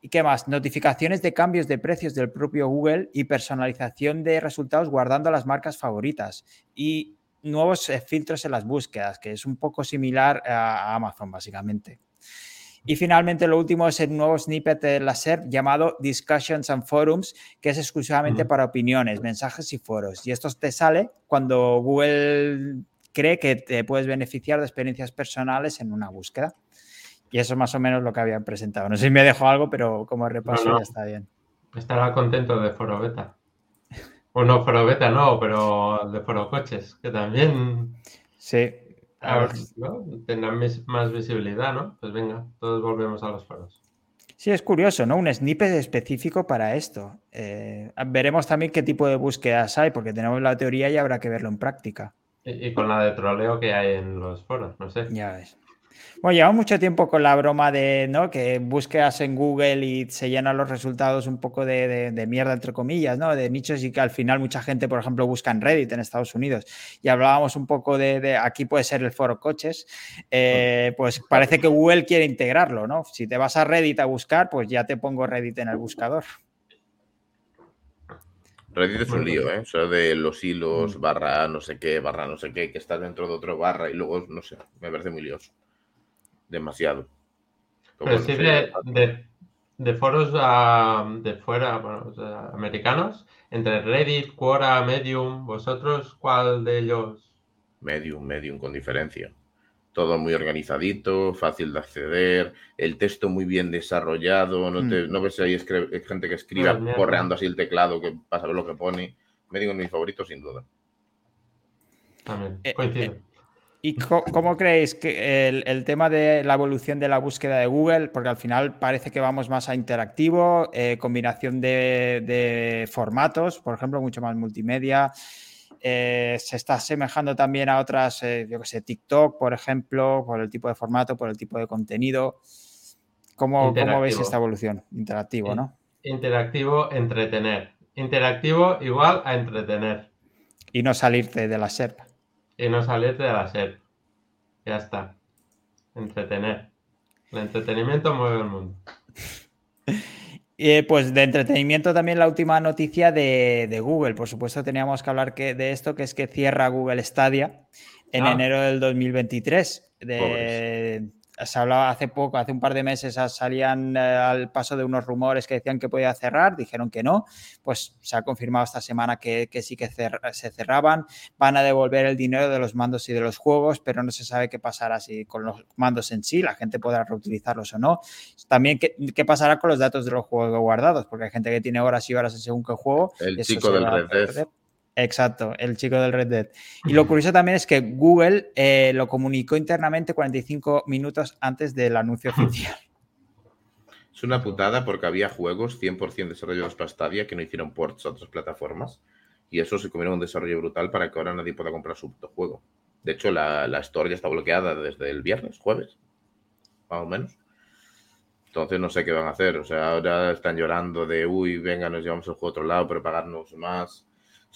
¿Y qué más? Notificaciones de cambios de precios del propio Google y personalización de resultados guardando las marcas favoritas. Y nuevos eh, filtros en las búsquedas, que es un poco similar a Amazon, básicamente. Y finalmente, lo último es el nuevo snippet de la SERP llamado Discussions and Forums, que es exclusivamente para opiniones, mensajes y foros. Y esto te sale cuando Google cree que te puedes beneficiar de experiencias personales en una búsqueda. Y eso es más o menos lo que habían presentado. No sé si me dejo algo, pero como repaso ya está bien. Estará contento de Foro Beta. O no, Foro Beta no, pero de Foro Coches, que también. Sí. A ver, Tendrán más visibilidad, ¿no? Pues venga, todos volvemos a los foros. Sí, es curioso, ¿no? Un snippet específico para esto. Eh, veremos también qué tipo de búsquedas hay, porque tenemos la teoría y habrá que verlo en práctica. Y, y con la de troleo que hay en los foros, no sé. Ya ves. Bueno, llevamos mucho tiempo con la broma de ¿no? que búsquedas en Google y se llenan los resultados un poco de, mierda, entre comillas, ¿no? De nichos y que al final mucha gente, por ejemplo, busca en Reddit en Estados Unidos. Y hablábamos un poco de, aquí puede ser el foro coches. Eh, pues parece que Google quiere integrarlo, ¿no? Si te vas a Reddit a buscar, pues ya te pongo Reddit en el buscador. Reddit es un lío, ¿eh? O sea, de los hilos, mm. barra no sé qué, barra no sé qué, que está dentro de otro barra y luego, no sé, me parece muy lioso demasiado. Pero sí de, foros de fuera, bueno, americanos, entre Reddit, Quora, Medium, vosotros, ¿cuál de ellos? Medium, Medium, con diferencia. Todo muy organizadito, fácil de acceder, el texto muy bien desarrollado, no, te, mm. no ves si hay gente que escriba correando así el teclado que pasa a ver lo que pone. Medium es mi favorito, sin duda. También, eh, coincido. Eh, ¿Y cómo creéis que el, tema de la evolución de la búsqueda de Google, porque al final parece que vamos más a interactivo, eh, combinación de, formatos, por ejemplo, mucho más multimedia, eh, se está asemejando también a otras, eh, yo que sé, TikTok, por ejemplo, por el tipo de formato, por el tipo de contenido. ¿Cómo, ¿cómo veis esta evolución? Interactivo, ¿no? Interactivo, entretener. Interactivo igual a entretener. Y no salirte de la SERP y no salirte de la SER. Ya está. Entretener. El entretenimiento mueve el mundo. *laughs* Eh, pues de entretenimiento también la última noticia de, Google. Por supuesto teníamos que hablar que, de esto, que es que cierra Google Stadia en ah. enero del 2023. De, se hablaba hace poco, hace un par de meses, salían eh, al paso de unos rumores que decían que podía cerrar, dijeron que no, pues se ha confirmado esta semana que, sí que se cerraban, van a devolver el dinero de los mandos y de los juegos, pero no se sabe qué pasará si con los mandos en sí, la gente podrá reutilizarlos o no. También qué, pasará con los datos de los juegos guardados, porque hay gente que tiene horas y horas en según qué juego. El chico del Red Exacto, el chico del Red Dead. Y lo curioso también es que Google eh, lo comunicó internamente 45 minutos antes del anuncio oficial. Es una putada porque había juegos 100% desarrollados para Stadia que no hicieron ports a otras plataformas y eso se comieron un desarrollo brutal para que ahora nadie pueda comprar su juego. De hecho, la, la Store ya está bloqueada desde el viernes, jueves, más o menos. Entonces no sé qué van a hacer. O sea, ahora están llorando de, uy, venga, nos llevamos el juego a otro lado, pero pagarnos más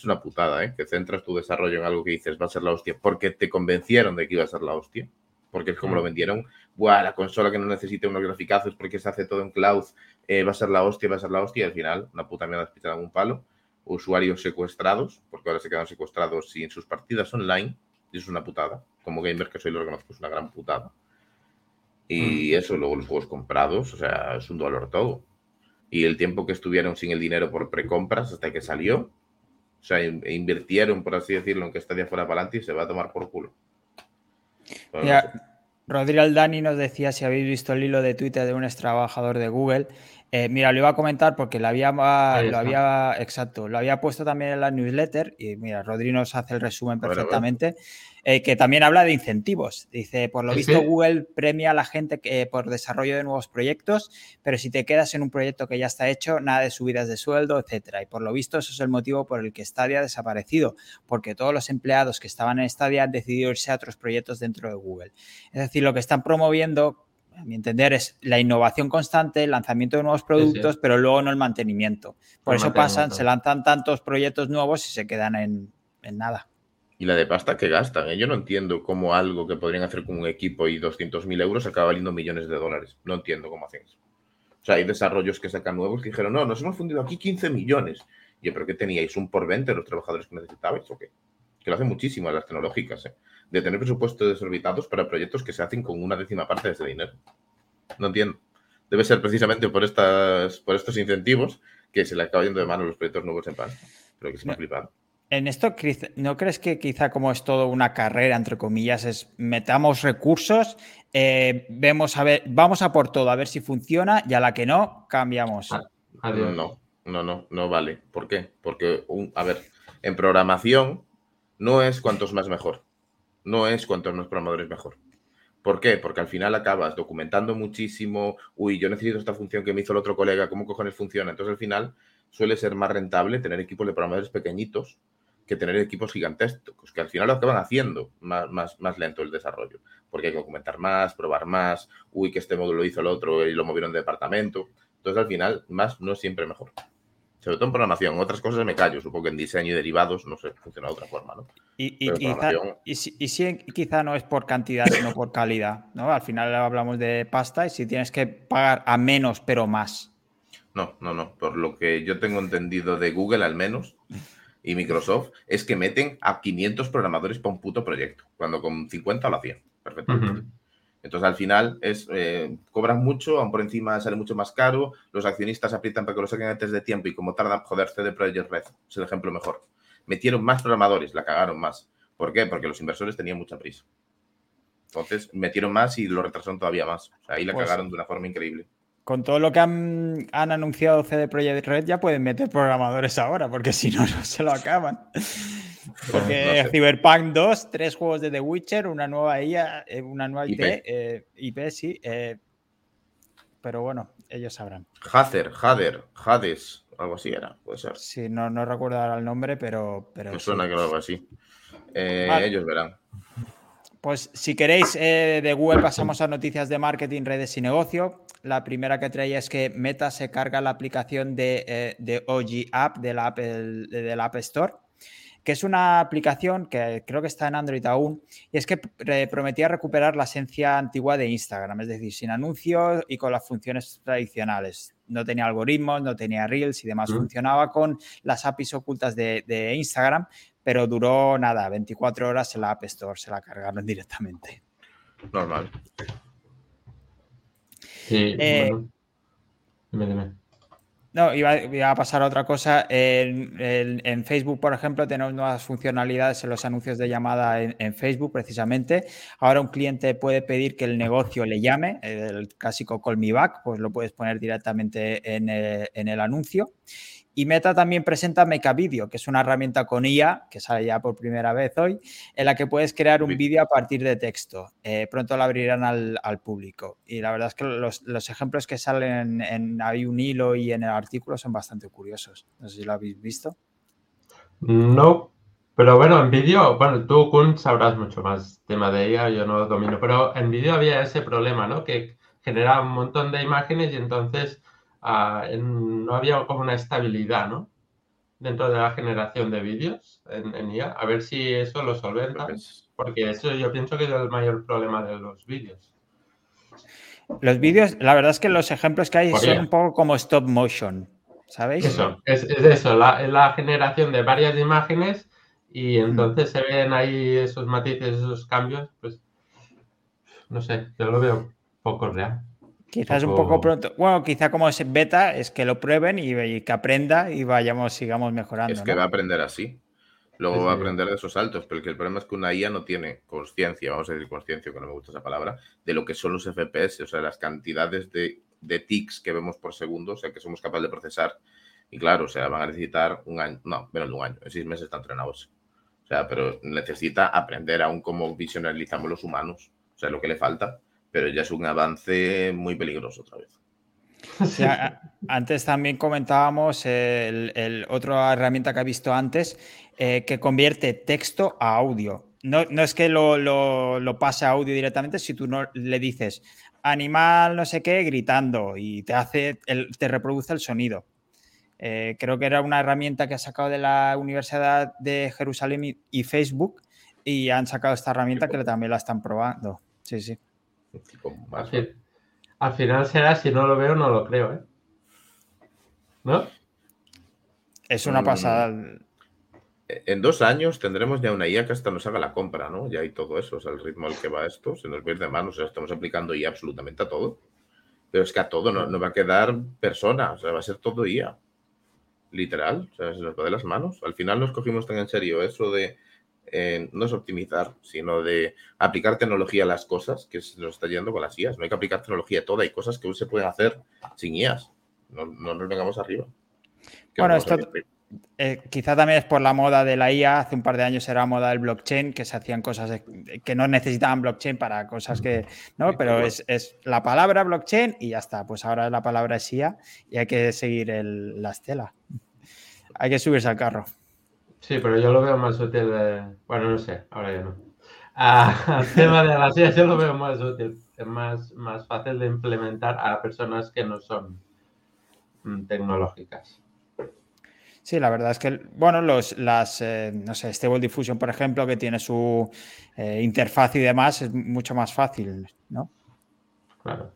es una putada, ¿eh? Que centras tu desarrollo en algo que dices va a ser la hostia, porque te convencieron de que iba a ser la hostia. Porque es como lo mm. vendieron, Buah, la consola que no necesita unos graficazos porque se hace todo en cloud, eh, va a ser la hostia, va a ser la hostia, y al final, una puta mierda en un palo. Usuarios secuestrados, porque ahora se quedan secuestrados sin sus partidas online, y eso es una putada. Como gamer que soy lo reconozco, es una gran putada. Y mm. eso, luego los juegos comprados, o sea, es un dolor todo. y el tiempo que estuvieron sin el dinero por precompras hasta que salió, o sea, invirtieron, por así decirlo, en que día fuera para adelante y se va a tomar por culo. Rodrigo Aldani nos decía si habéis visto el hilo de Twitter de un ex trabajador de Google. Eh, mira, lo iba a comentar porque lo había, lo había, exacto, lo había puesto también en la newsletter y mira, Rodrigo nos hace el resumen perfectamente. Eh, que también habla de incentivos. Dice, por lo visto, Google premia a la gente que, por desarrollo de nuevos proyectos, pero si te quedas en un proyecto que ya está hecho, nada de subidas de sueldo, etcétera. Y por lo visto, eso es el motivo por el que Stadia ha desaparecido, porque todos los empleados que estaban en Stadia han decidido irse a otros proyectos dentro de Google. Es decir, lo que están promoviendo a mi entender, es la innovación constante, el lanzamiento de nuevos productos, pero luego no el mantenimiento. Por eso pasan, se lanzan tantos proyectos nuevos y se quedan en nada. Y la de pasta que gastan. ¿eh? Yo no entiendo cómo algo que podrían hacer con un equipo y 200.000 euros acaba valiendo millones de dólares. No entiendo cómo hacen eso. O sea, hay desarrollos que sacan nuevos que dijeron, no, nos hemos fundido aquí 15 millones. Yo, ¿pero que teníais? ¿Un por 20 de los trabajadores que necesitabais o qué? Que lo hacen muchísimo las tecnológicas, ¿eh? De tener presupuestos desorbitados para proyectos que se hacen con una décima parte de ese dinero. No entiendo. Debe ser precisamente por, estas, por estos incentivos que se le acaba yendo de mano los proyectos nuevos en pasta. Pero que se me ha flipado. En esto, ¿no crees que quizá como es todo una carrera, entre comillas, es metamos recursos, eh, vemos a ver, vamos a por todo, a ver si funciona y a la que no, cambiamos? Ah, no, no, no, no vale. ¿Por qué? Porque, a ver, en programación no es cuantos más mejor. No es cuantos más programadores mejor. ¿Por qué? Porque al final acabas documentando muchísimo, uy, yo necesito esta función que me hizo el otro colega, ¿cómo cojones funciona? Entonces al final suele ser más rentable tener equipos de programadores pequeñitos que tener equipos gigantescos, que al final lo acaban haciendo más, más, más lento el desarrollo, porque hay que documentar más, probar más, uy, que este módulo hizo el otro y lo movieron de departamento. Entonces, al final, más no es siempre mejor. Sobre todo en programación, otras cosas me callo, supongo que en diseño y derivados, no sé, funciona de otra forma, ¿no? Y, y, quizá, y, si, quizá no es por cantidad, sino por calidad, ¿no? Al final hablamos de pasta y si tienes que pagar a menos, pero más. No, no, no. Por lo que yo tengo entendido de Google, al menos, y Microsoft es que meten a 500 programadores para un puto proyecto, cuando con 50 lo hacían perfectamente. Entonces, al final, es eh, cobran mucho, aún por encima sale mucho más caro, los accionistas aprietan para que lo saquen antes de tiempo y como tardan, joder, CD Projekt Red es el ejemplo mejor. Metieron más programadores, la cagaron más. ¿Por qué? Porque los inversores tenían mucha prisa. Entonces, metieron más y lo retrasaron todavía más. O sea, ahí la pues cagaron de una forma increíble con todo lo que han, anunciado CD Projekt Red ya pueden meter programadores ahora, porque si no, no se lo acaban. Porque Cyberpunk 2, tres juegos de The Witcher, una nueva IA, eh, una nueva IP, IP, eh, sí. Eh, pero bueno, ellos sabrán. Hazer, Hader, Hades, algo así era, puede ser. Sí, no, no recuerdo ahora el nombre, pero. pero Me suena que algo así. Ellos verán. Pues si queréis, de Google pasamos a noticias de marketing, redes y negocio. La primera que traía es que Meta se carga la aplicación de, eh, OG App de la, App Store que es una aplicación que creo que está en Android aún, y es que prometía recuperar la esencia antigua de Instagram, es decir, sin anuncios y con las funciones tradicionales. No tenía algoritmos, no tenía reels y demás. Funcionaba con las APIs ocultas de, de, Instagram, pero duró nada, 24 horas en la App Store, se la cargaron *laughs* directamente. Normal. Sí, eh, No, iba, a pasar a otra cosa. En, Facebook, por ejemplo, tenemos nuevas funcionalidades en los anuncios de llamada en, Facebook, precisamente. Ahora un cliente puede pedir que el negocio le llame, el clásico call me back, pues lo puedes poner directamente en el, en el anuncio. Y Meta también presenta Make Video, que es una herramienta con IA, que sale ya por primera vez hoy, en la que puedes crear un vídeo a partir de texto. Eh, pronto lo abrirán al, público. Y la verdad es que los, ejemplos que salen en Hay un hilo y en el artículo son bastante curiosos. No sé si lo habéis visto. No, pero bueno, en vídeo, bueno, tú, Kun, sabrás mucho más tema de ella, yo no lo domino, pero en vídeo había ese problema, ¿no? Que generaba un montón de imágenes y entonces no había como una estabilidad, ¿no? Dentro de la generación de vídeos en, IA. A ver si eso lo solventa, porque eso yo pienso que es el mayor problema de los vídeos. Los vídeos, la verdad es que los ejemplos que hay son un poco como stop motion, ¿sabéis? Eso, es, eso, la, la, generación de varias imágenes y entonces se ven ahí esos matices, esos cambios, pues no sé, yo lo veo poco real. Quizás un poco pronto. Bueno, quizá como es beta, es que lo prueben y, que aprenda y vayamos, sigamos mejorando. Es que va a aprender así. Luego va a aprender de esos saltos, pero el problema es que una IA no tiene conciencia, vamos a decir conciencia, que no me gusta esa palabra, de lo que son los FPS, o sea, las cantidades de, de tics que vemos por segundo, o sea, que somos capaces de procesar. Y claro, o sea, van a necesitar un año, no, menos de un año, en seis meses están entrenados. O sea, pero necesita aprender aún cómo visionalizamos los humanos, o sea, lo que le falta, pero ya es un avance muy peligroso otra vez. antes también comentábamos el, el, otra herramienta que ha visto antes, eh, que convierte texto a audio. No, es que lo, pase a audio directamente, si tú no le dices animal no sé qué gritando y te hace, te reproduce el sonido. Eh, creo que era una herramienta que ha sacado de la Universidad de Jerusalén y, Facebook y han sacado esta herramienta que también la están probando. Sí, sí. Al final será, si no lo veo, no lo creo, ¿eh? ¿No? Es una mm. pasada en dos años tendremos ya una IA que hasta nos haga la compra, ¿no? Ya hay todo eso, o sea, el ritmo al que va esto, se nos pierde manos, o sea, estamos aplicando IA absolutamente a todo. Pero es que a todo no, va a quedar persona, o sea, va a ser todo IA. Literal, o sea, se nos va de las manos. Al final nos cogimos tan en serio eso de eh, no es optimizar, sino de aplicar tecnología a las cosas, que se nos está yendo con las IAs. No hay que aplicar tecnología a todo, hay cosas que se pueden hacer sin IAs. No, no nos vengamos arriba. Bueno, esto, eh, quizá también es por la moda de la IA. Hace un par de años era moda del blockchain, que se hacían cosas que no necesitaban blockchain para cosas que. ¿no? Pero es, la palabra blockchain y ya está. Pues ahora la palabra es IA y hay que seguir la estela. Hay que subirse al carro. Sí, pero yo lo veo más útil. Bueno, no sé, ahora ya no. Ah, *laughs* el tema de las IA yo lo veo más útil, más, más fácil de implementar a personas que no son mm, tecnológicas. Sí, la verdad es que, bueno, los, las, eh, no sé, Stable Diffusion, por ejemplo, que tiene su eh, interfaz y demás, es mucho más fácil, ¿no? Claro.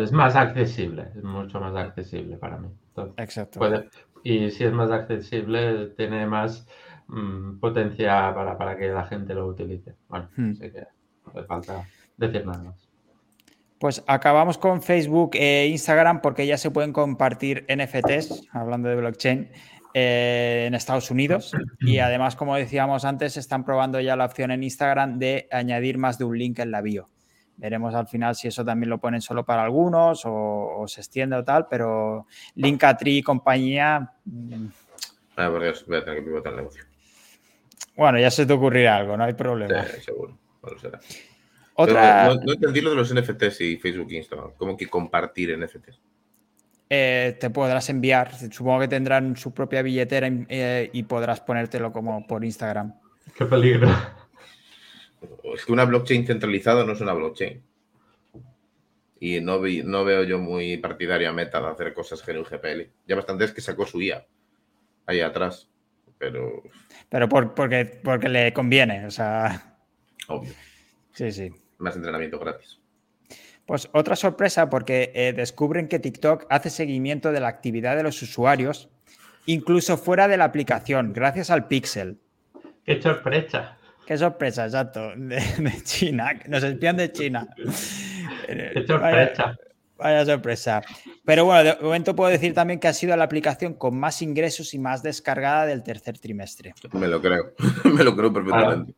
es más accesible, es mucho más accesible para mí. Exacto. Y si es más accesible, tiene más mm, potencia para, que la gente lo utilice. Bueno, hmm. que no falta decir nada más. Pues acabamos con Facebook e Instagram porque ya se pueden compartir NFTs, hablando de blockchain, eh, en Estados Unidos. Y además, como decíamos antes, están probando ya la opción en Instagram de añadir más de un link en la bio. Veremos al final si eso también lo ponen solo para algunos o, se extiende o tal, pero Linkatri y compañía. Mm. Ah, por Dios, voy a tener que pivotar el negocio. Bueno, ya se te ocurrirá algo, no hay problema. Sí, seguro, bueno, será. Otra... No, entendí lo de los NFTs y Facebook e Instagram. ¿Cómo que compartir NFTs? Eh, te podrás enviar. Supongo que tendrán su propia billetera eh, y podrás ponértelo como por Instagram. Qué peligro. Es que una blockchain centralizada no es una blockchain. Y no, no veo yo muy partidaria Meta de hacer cosas GNU GPL. Ya bastante es que sacó su IA ahí atrás. Pero. Pero porque, porque le conviene, o sea. Obvio. Sí, sí más entrenamiento gratis. Pues otra sorpresa porque eh, descubren que TikTok hace seguimiento de la actividad de los usuarios, incluso fuera de la aplicación, gracias al Pixel. ¡Qué sorpresa! ¡Qué sorpresa, exacto! De, China, nos espían de China. ¡Qué sorpresa! Vaya, sorpresa. Pero bueno, de momento puedo decir también que ha sido la aplicación con más ingresos y más descargada del tercer trimestre. Me lo creo, *laughs* me lo creo perfectamente.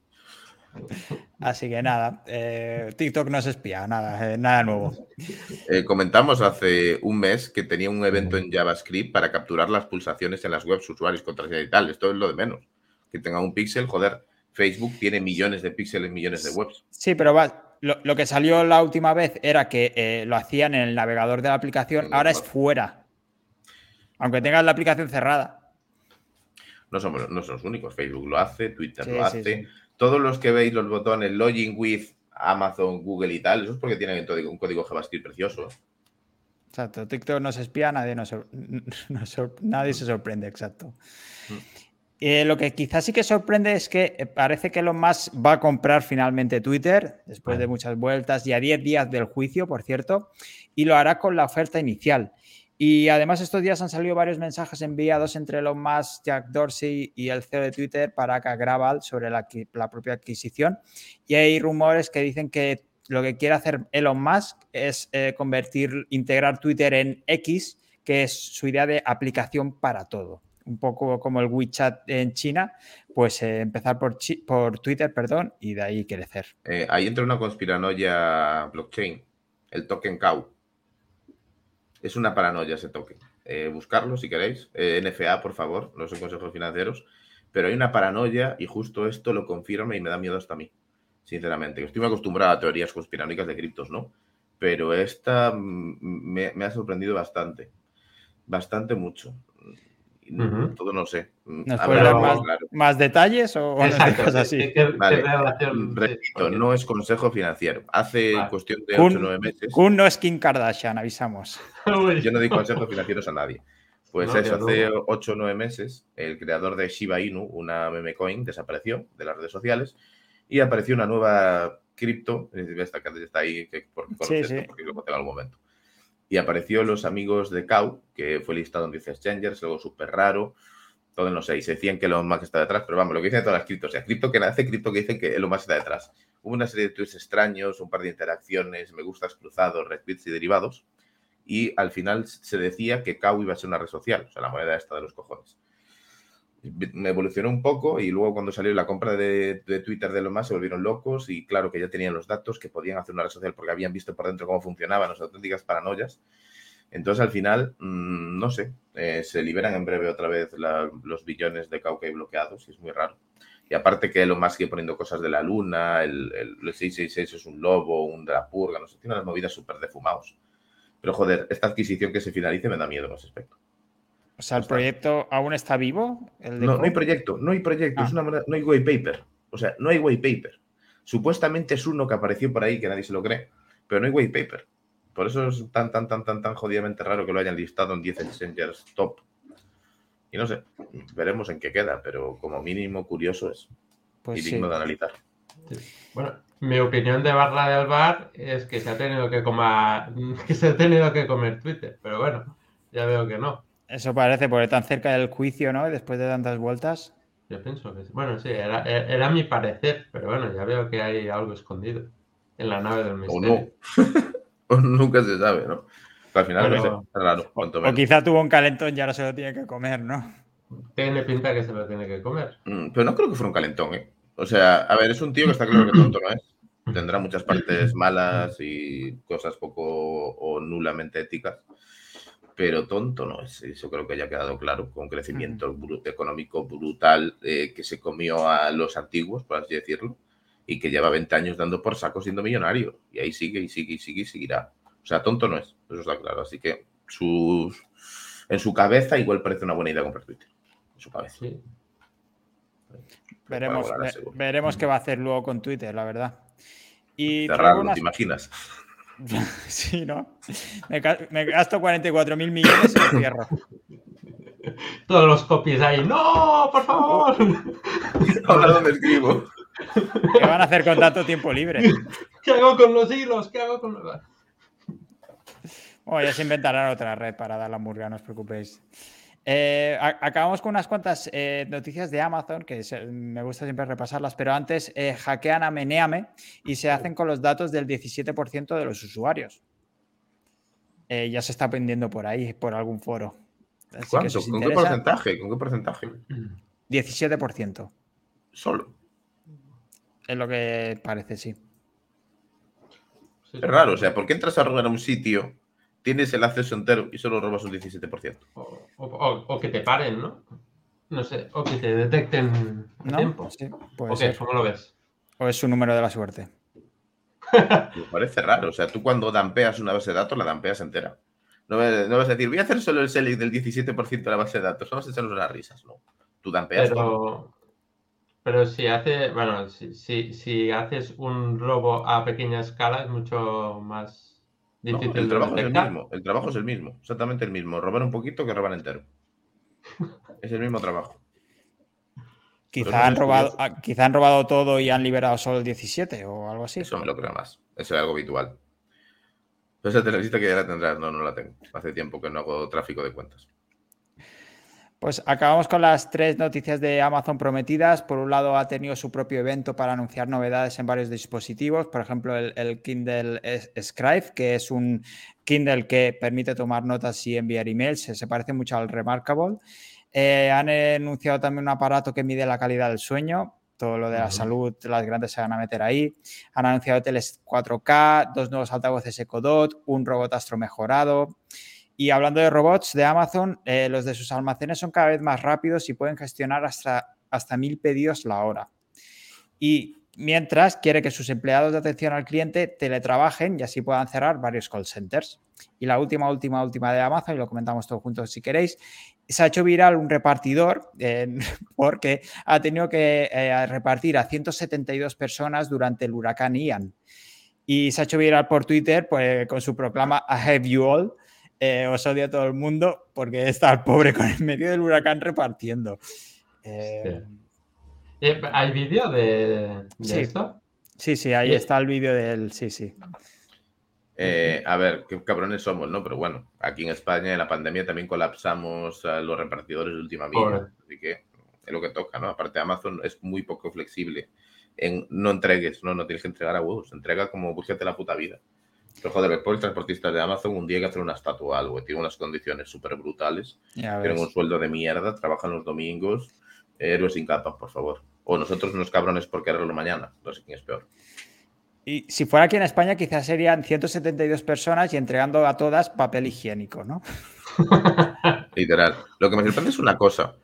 Así que nada, eh, TikTok no se espía, nada, eh, nada nuevo. Eh, comentamos hace un mes que tenía un evento en JavaScript para capturar las pulsaciones en las webs usuarios contraseña y tal. Esto es lo de menos. Que tenga un píxel, joder, Facebook tiene millones de píxeles, millones de webs. Sí, pero va, lo, que salió la última vez era que lo hacían en el navegador de la aplicación, ahora es fuera. Aunque tengas la aplicación cerrada. No somos, no los únicos. Facebook lo hace, Twitter lo hace todos los que veis los botones login with Amazon, Google y tal, eso es porque tienen un código JavaScript precioso. Exacto, TikTok no se espía, nadie, *laughs* nadie se sorprende, exacto. Mm. Eh, lo que quizás sí que sorprende es que eh, parece que Elon Musk va a comprar finalmente Twitter, después de muchas vueltas y a 10 días del juicio, por cierto, y lo hará con la oferta inicial. Y además estos días han salido varios mensajes enviados entre Elon Musk, Jack Dorsey y el CEO de Twitter para Graval sobre la, propia adquisición. Y hay rumores que dicen que, lo que quiere hacer Elon Musk es eh, convertir, integrar Twitter en X, que es su idea de aplicación para todo. Un poco como el WeChat en China, pues eh, empezar por, por Twitter, perdón, y de ahí crecer. Eh, ahí entra una conspiranoia blockchain, el token COW. Es una paranoia ese token. buscarlo si queréis. NFA, por favor, no son consejos financieros. Pero hay una paranoia y justo esto lo confirma y me da miedo hasta a mí sinceramente. Estoy muy acostumbrado a teorías conspiranoicas de criptos, ¿no? Pero esta me, ha sorprendido bastante. Bastante mucho. Todo no sé. ¿Nos puede dar más, detalles o cosas así? no es consejo financiero. Hace cuestión de 8 o 9 meses. Kun no es Kim Kardashian, avisamos. *laughs* Yo no doy consejos financieros a nadie. Pues eso, hace 8 o 9 meses, el creador de Shiba Inu, una meme coin, desapareció de las redes sociales y apareció una nueva cripto, esta que está ahí, que por, sí, sí. porque lo conté en algún momento. Y apareció los amigos de Cow, que fue listado en 10 exchangers, algo súper raro, todo no sé, y se decían que Elon Musk está detrás, pero vamos, lo que dicen todas las criptos, o sea, cripto que nace, cripto que dicen que Elon Musk está detrás. Hubo una serie de tweets extraños, un par de interacciones, me gustas cruzados, retweets y derivados, y al final se decía que Cow iba a ser una red social, o sea, la moneda esta de los cojones me evolucionó un poco y luego cuando salió la compra de, Twitter de lo más se volvieron locos y claro que ya tenían los datos que podían hacer una red social porque habían visto por dentro cómo funcionaban las auténticas paranoias. Entonces al final, mm, no sé, eh, se liberan en breve otra vvez los billones de Cauca bloqueados y es muy raro. Y aparte que lo más que poniendo cosas de la luna, el, el, 666 es un lobo, un de la no sé, tiene unas movidas súper defumados. Pero joder, esta adquisición que se finalice me da miedo en ese aspecto. O sea, ¿el proyecto aún está vivo? no, no hay proyecto, no hay proyecto, es ah. una, no hay white paper. O sea, no hay white paper. Supuestamente es uno que apareció por ahí que nadie se lo cree, pero no hay white paper. Por eso es tan, tan, tan, tan, tan jodidamente raro que lo hayan listado en 10 exchangers top. Y no sé, veremos en qué queda, pero como mínimo curioso es. Pues y digno de analizar. Bueno, mi opinión de Barra del Bar es que se ha tenido que comer, *laughs* que se ha tenido que comer Twitter, pero bueno, ya veo que no. Eso parece, porque tan cerca del juicio, ¿no? Después de tantas vueltas. Yo pienso que sí. Bueno, sí, era, mi parecer, pero bueno, ya veo que hay algo escondido en la nave del misterio. *laughs* O no. Nunca se sabe, ¿no? al final no sé, raro. O, quizá tuvo un calentón y ahora se lo tiene que comer, ¿no? Tiene pinta que se lo tiene que comer. Mm, pero no creo que fuera un calentón, ¿eh? O sea, a ver, es un tío que está claro que tonto no es. Tendrá muchas partes malas y cosas poco o nulamente éticas pero tonto no es. Eso creo que ya ha quedado claro, con crecimiento económico brutal eh, que se comió a los antiguos, por así decirlo, y que lleva 20 años dando por saco siendo millonario. Y ahí sigue y sigue y sigue y seguirá. O sea, tonto no es, eso está claro. Así que sus, en su cabeza igual parece una buena idea comprar Twitter. En su cabeza. Veremos, veremos qué va a hacer luego con Twitter, la verdad. Y Cerrarlo, ¿te imaginas? *laughs* sí, ¿no? Me, gasto 44 mil millones y lo cierro. Todos los copies ahí. ¡No! ¡Por favor! *laughs* Ahora dónde escribo. ¿Qué van a hacer con tanto tiempo libre? ¿Qué hago con los hilos? ¿Qué hago con los.? Bueno, ya se inventarán otra red para dar la murga, no os preocupéis. Eh, acabamos con unas cuantas eh, noticias de Amazon, que me gusta siempre repasarlas, pero antes eh, hackean a Meneame y se hacen con los datos del 17% de los usuarios. ya se está aprendiendo por ahí, por algún foro. ¿Cuánto? ¿Con qué porcentaje? ¿Con qué porcentaje? 17%. Solo. Es lo que parece, sí. Es raro, o sea, ¿por qué entras a robar a un sitio tienes el acceso entero y solo robas un 17%. O, que te paren, ¿no? No sé, o que te detecten ¿No? tiempo. Sí, puede ser. ¿Cómo lo ves? O es su número de la suerte. *laughs* Me parece raro. O sea, tú cuando dampeas una base de datos, la dampeas entera. No, vas a decir, voy a hacer solo el select del 17% de la base de datos. Vamos a echarnos unas risas, ¿no? Tú dampeas. Pero, pero si hace, bueno, si, si haces un robo a pequeña escala es mucho más el trabajo es el mismo, el trabajo es el mismo, exactamente el mismo. Robar un poquito que robar entero. *laughs* es el mismo trabajo. Quizá han, robado, ah, quizá han robado todo y han liberado solo el 17 o algo así. Eso me lo creo más. Eso es algo habitual. Pero esa lista que ya la tendrás, no, no la tengo. Hace tiempo que no hago tráfico de cuentas. Pues acabamos con las tres noticias de Amazon prometidas. Por un lado, ha tenido su propio evento para anunciar novedades en varios dispositivos. Por ejemplo, el, Kindle Scribe, que es un Kindle que permite tomar notas y enviar emails. Se, parece mucho al Remarkable. Eh, han anunciado también un aparato que mide la calidad del sueño. Todo lo de la salud, las grandes se van a meter ahí. Han anunciado teles 4K, dos nuevos altavoces Echo Dot, un robot astro mejorado. Y hablando de robots de Amazon, eh, los de sus almacenes son cada vez más rápidos y pueden gestionar hasta, hasta mil pedidos la hora. Y mientras quiere que sus empleados de atención al cliente teletrabajen y así puedan cerrar varios call centers. Y la última, última, última de Amazon, y lo comentamos todos juntos si queréis, se ha hecho viral un repartidor *laughs* porque ha tenido que eh, repartir a 172 personas durante el huracán Ian. Y se ha hecho viral por Twitter pues, con su proclama I have you all, eh, os odio a todo el mundo porque está el pobre con el medio del huracán repartiendo. Eh, eh, ¿Hay vídeo de, esto? Sí, sí, ahí está el vídeo del. Sí, sí. a ver, qué cabrones somos, ¿no? Pero bueno, aquí en España en la pandemia también colapsamos a los repartidores de última milla. Así que es lo que toca, ¿no? Aparte, Amazon es muy poco flexible en no entregues, ¿no? No tienes que entregar a huevos, entrega como búsquete la puta vida. Pero joder, después el transportista de Amazon un día hay que hacer una estatua algo, tiene unas condiciones súper brutales, tienen un sueldo de mierda, trabajan los domingos, héroes sin capas, por favor. O nosotros unos cabrones por quererlo mañana, no sé quién es peor. Y si fuera aquí en España, quizás serían 172 personas y entregando a todas papel higiénico, ¿no? *laughs* Literal. Lo que me sorprende es una cosa.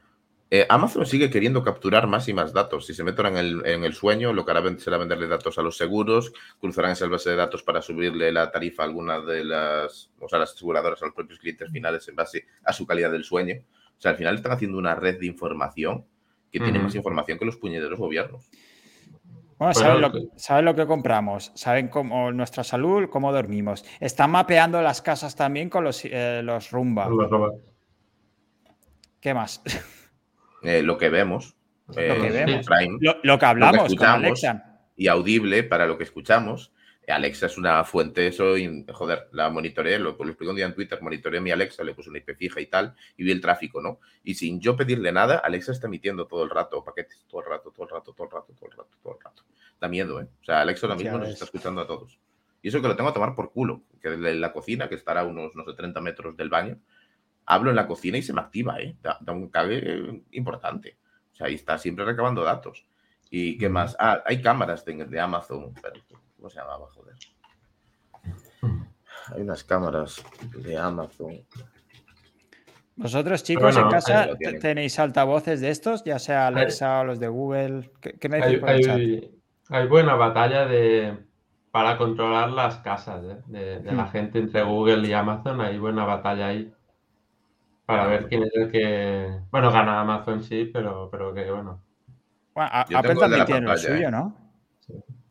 Eh, Amazon sigue queriendo capturar más y más datos. Si se meten en el, en el sueño, lo que hará será venderle datos a los seguros, cruzarán esa base de datos para subirle la tarifa a algunas de las, o sea, las aseguradoras, a los propios clientes finales en base a su calidad del sueño. O sea, al final están haciendo una red de información que tiene más información que los puñederos gobiernos. Bueno, saben, lo que, saben, lo que, compramos, saben cómo nuestra salud, cómo dormimos. Están mapeando las casas también con los, eh, los Rumba. ¿Qué más? *laughs* Eh, lo que vemos. lo, que lo, que hablamos Y audible para lo que escuchamos. Alexa es una fuente, eso, joder, la monitoreé, lo, lo explico un día en Twitter, monitoreé mi Alexa, le puse una IP fija y tal, y vi el tráfico, ¿no? Y sin yo pedirle nada, Alexa está emitiendo todo el rato paquetes, todo el rato, todo el rato, todo el rato, todo el rato, todo el rato. Da miedo, ¿eh? O sea, Alexa ahora mismo nos está escuchando a todos. Y eso que lo tengo a tomar por culo, que de la cocina, que estará a unos, no sé, 30 metros del baño, hablo en la cocina y se me activa, ¿eh? Da, un cague importante. O sea, ahí está siempre recabando datos. ¿Y qué más? Ah, hay cámaras de, Amazon. ¿Cómo se llamaba? Joder. Hay unas cámaras de Amazon. ¿Vosotros, chicos, en casa tenéis altavoces de estos, ya sea Alexa o los de Google? ¿Qué, me hay, hay, hay, buena batalla de, para controlar las casas ¿eh? de, de la hmm. gente entre Google y Amazon. Hay buena batalla ahí. Para ver quién es el que. Bueno, gana Amazon sí, pero, pero que bueno. bueno Apple también tiene el suyo, ¿eh? ¿no?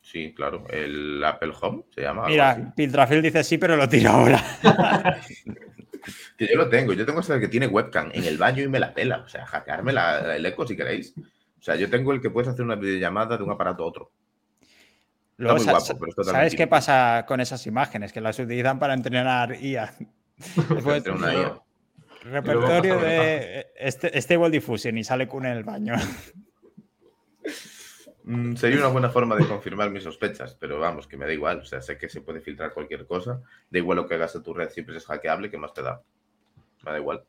Sí. claro. El Apple Home se llama. Mira, Piltrafil dice sí, pero lo tira ahora. *laughs* que yo lo tengo. Yo tengo ese que tiene webcam en el baño y me la pela. O sea, hackearme la, el eco si queréis. O sea, yo tengo el que puedes hacer una videollamada de un aparato a otro. Luego, muy guapo, pero ¿Sabes qué pasa con esas imágenes? Que las utilizan para entrenar IA. *laughs* Después, una IA. Repertorio de este, Stable Diffusion y sale con en el baño. Mm, sería una buena forma de confirmar mis sospechas, pero vamos, que me da igual. O sea, sé que se puede filtrar cualquier cosa. Da igual lo que hagas en tu red, siempre es hackeable, que más te da? Me da igual.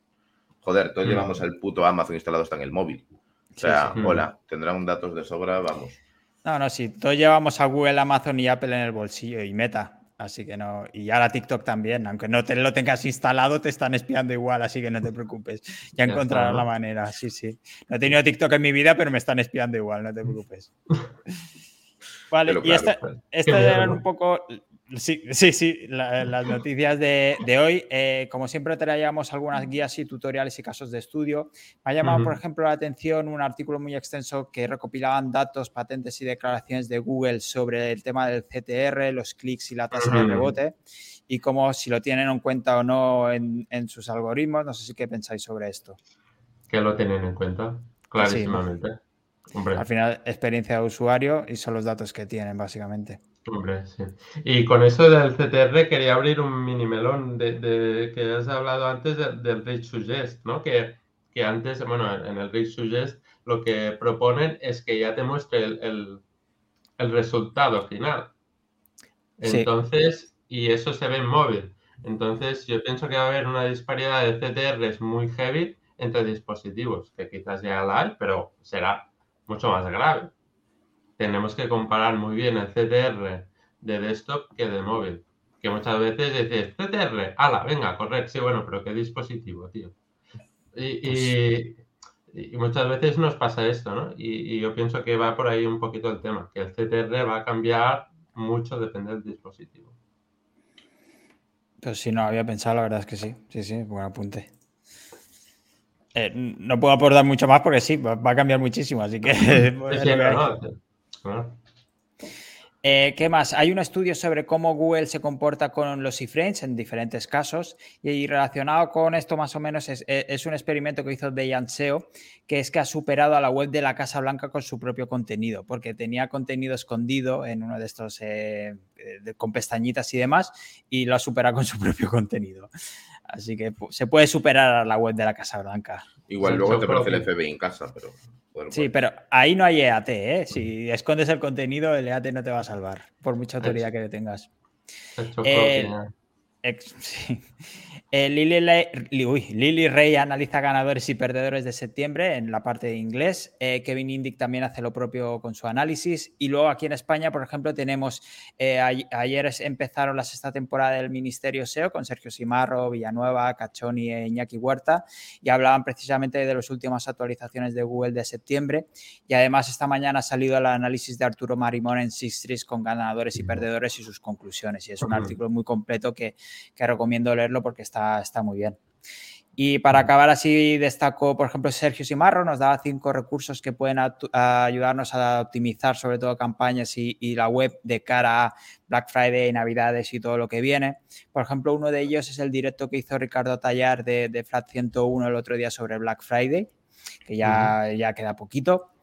Joder, todos mm. llevamos el puto Amazon instalado hasta en el móvil. O sea, hola, tendrán datos de sobra, vamos. No, no, sí, todos llevamos a Google, Amazon y Apple en el bolsillo y Meta. Así que no, y ahora TikTok también, aunque no te lo tengas instalado, te están espiando igual, así que no te preocupes. Ya encontrarás la manera, sí, sí. No he tenido TikTok en mi vida, pero me están espiando igual, no te preocupes. *laughs* Vale, y esta, estas eran un poco Sí, sí, sí, las noticias de, hoy. Eh, como siempre, traíamos algunas guías y tutoriales y casos de estudio. Me ha llamado, por ejemplo, la atención un artículo muy extenso que recopilaban datos, patentes y declaraciones de Google sobre el tema del CTR, los clics y la tasa de rebote y cómo si lo tienen en cuenta o no en, sus algoritmos. No sé si qué pensáis sobre esto. Que lo tienen en cuenta, clarísimamente. Al final, experiencia de usuario y son los datos que tienen, básicamente. Hombre, sí. Y con eso del CTR quería abrir un mini melón de, que has hablado antes del Rich Suggest, ¿no? Que, que antes, bueno, en el Read Suggest lo que proponen es que ya te muestre el, resultado final. Entonces, y eso se ve en móvil. Entonces, yo pienso que va a haber una disparidad de CTRs muy heavy entre dispositivos, que quizás ya la hay, pero será mucho más grave. Tenemos que comparar muy bien el CTR de desktop que de móvil. Que muchas veces dices, CTR, ala, venga, correr. Sí, bueno, pero ¿qué dispositivo, tío? Y, pues muchas veces nos pasa esto, ¿no? Y, yo pienso que va por ahí un poquito el tema, que el CTR va a cambiar mucho, depende del dispositivo. Pues si no había pensado, la verdad es que sí. Sí, sí, buen apunte. Eh, no puedo aportar mucho más porque sí, va, a cambiar muchísimo, así que... *laughs* Eh, ¿Qué más? Hay un estudio sobre cómo Google se comporta con los iframes en diferentes casos y relacionado con esto más o menos es, un experimento que hizo Dejan SEO que es que ha superado a la web de la Casa Blanca con su propio contenido porque tenía contenido escondido en uno de estos eh, con pestañitas y demás y lo ha superado con su propio *laughs* contenido. Así que se puede superar a la web de la Casa Blanca. Igual luego te parece el FBI en casa, pero... sí, pero ahí no hay EAT, ¿eh? Si escondes el contenido, el EAT no te va a salvar, por mucha autoridad que tengas. Eh, *laughs* sí. Eh, Lily, Rey analiza ganadores y perdedores de septiembre en la parte de inglés. Eh, Kevin Indic también hace lo propio con su análisis. Y luego aquí en España, por ejemplo, tenemos, eh, ayer empezaron la sexta temporada del Ministerio SEO con Sergio Simarro, Villanueva, Cachoni e Iñaki Huerta y hablaban precisamente de las últimas actualizaciones de Google de septiembre. Y además esta mañana ha salido el análisis de Arturo Marimón en Six con ganadores y perdedores y sus conclusiones. Y es un artículo muy completo que, que recomiendo leerlo porque está está, muy bien. Y para acabar así, destaco, por ejemplo, Sergio Simarro nos daba cinco recursos que pueden ayudarnos a optimizar sobre todo campañas y, la web de cara a Black Friday, Navidades y todo lo que viene. Por ejemplo, uno de ellos es el directo que hizo Ricardo Tallar de, de Flat 101 el otro día sobre Black Friday, que ya, ya queda poquito.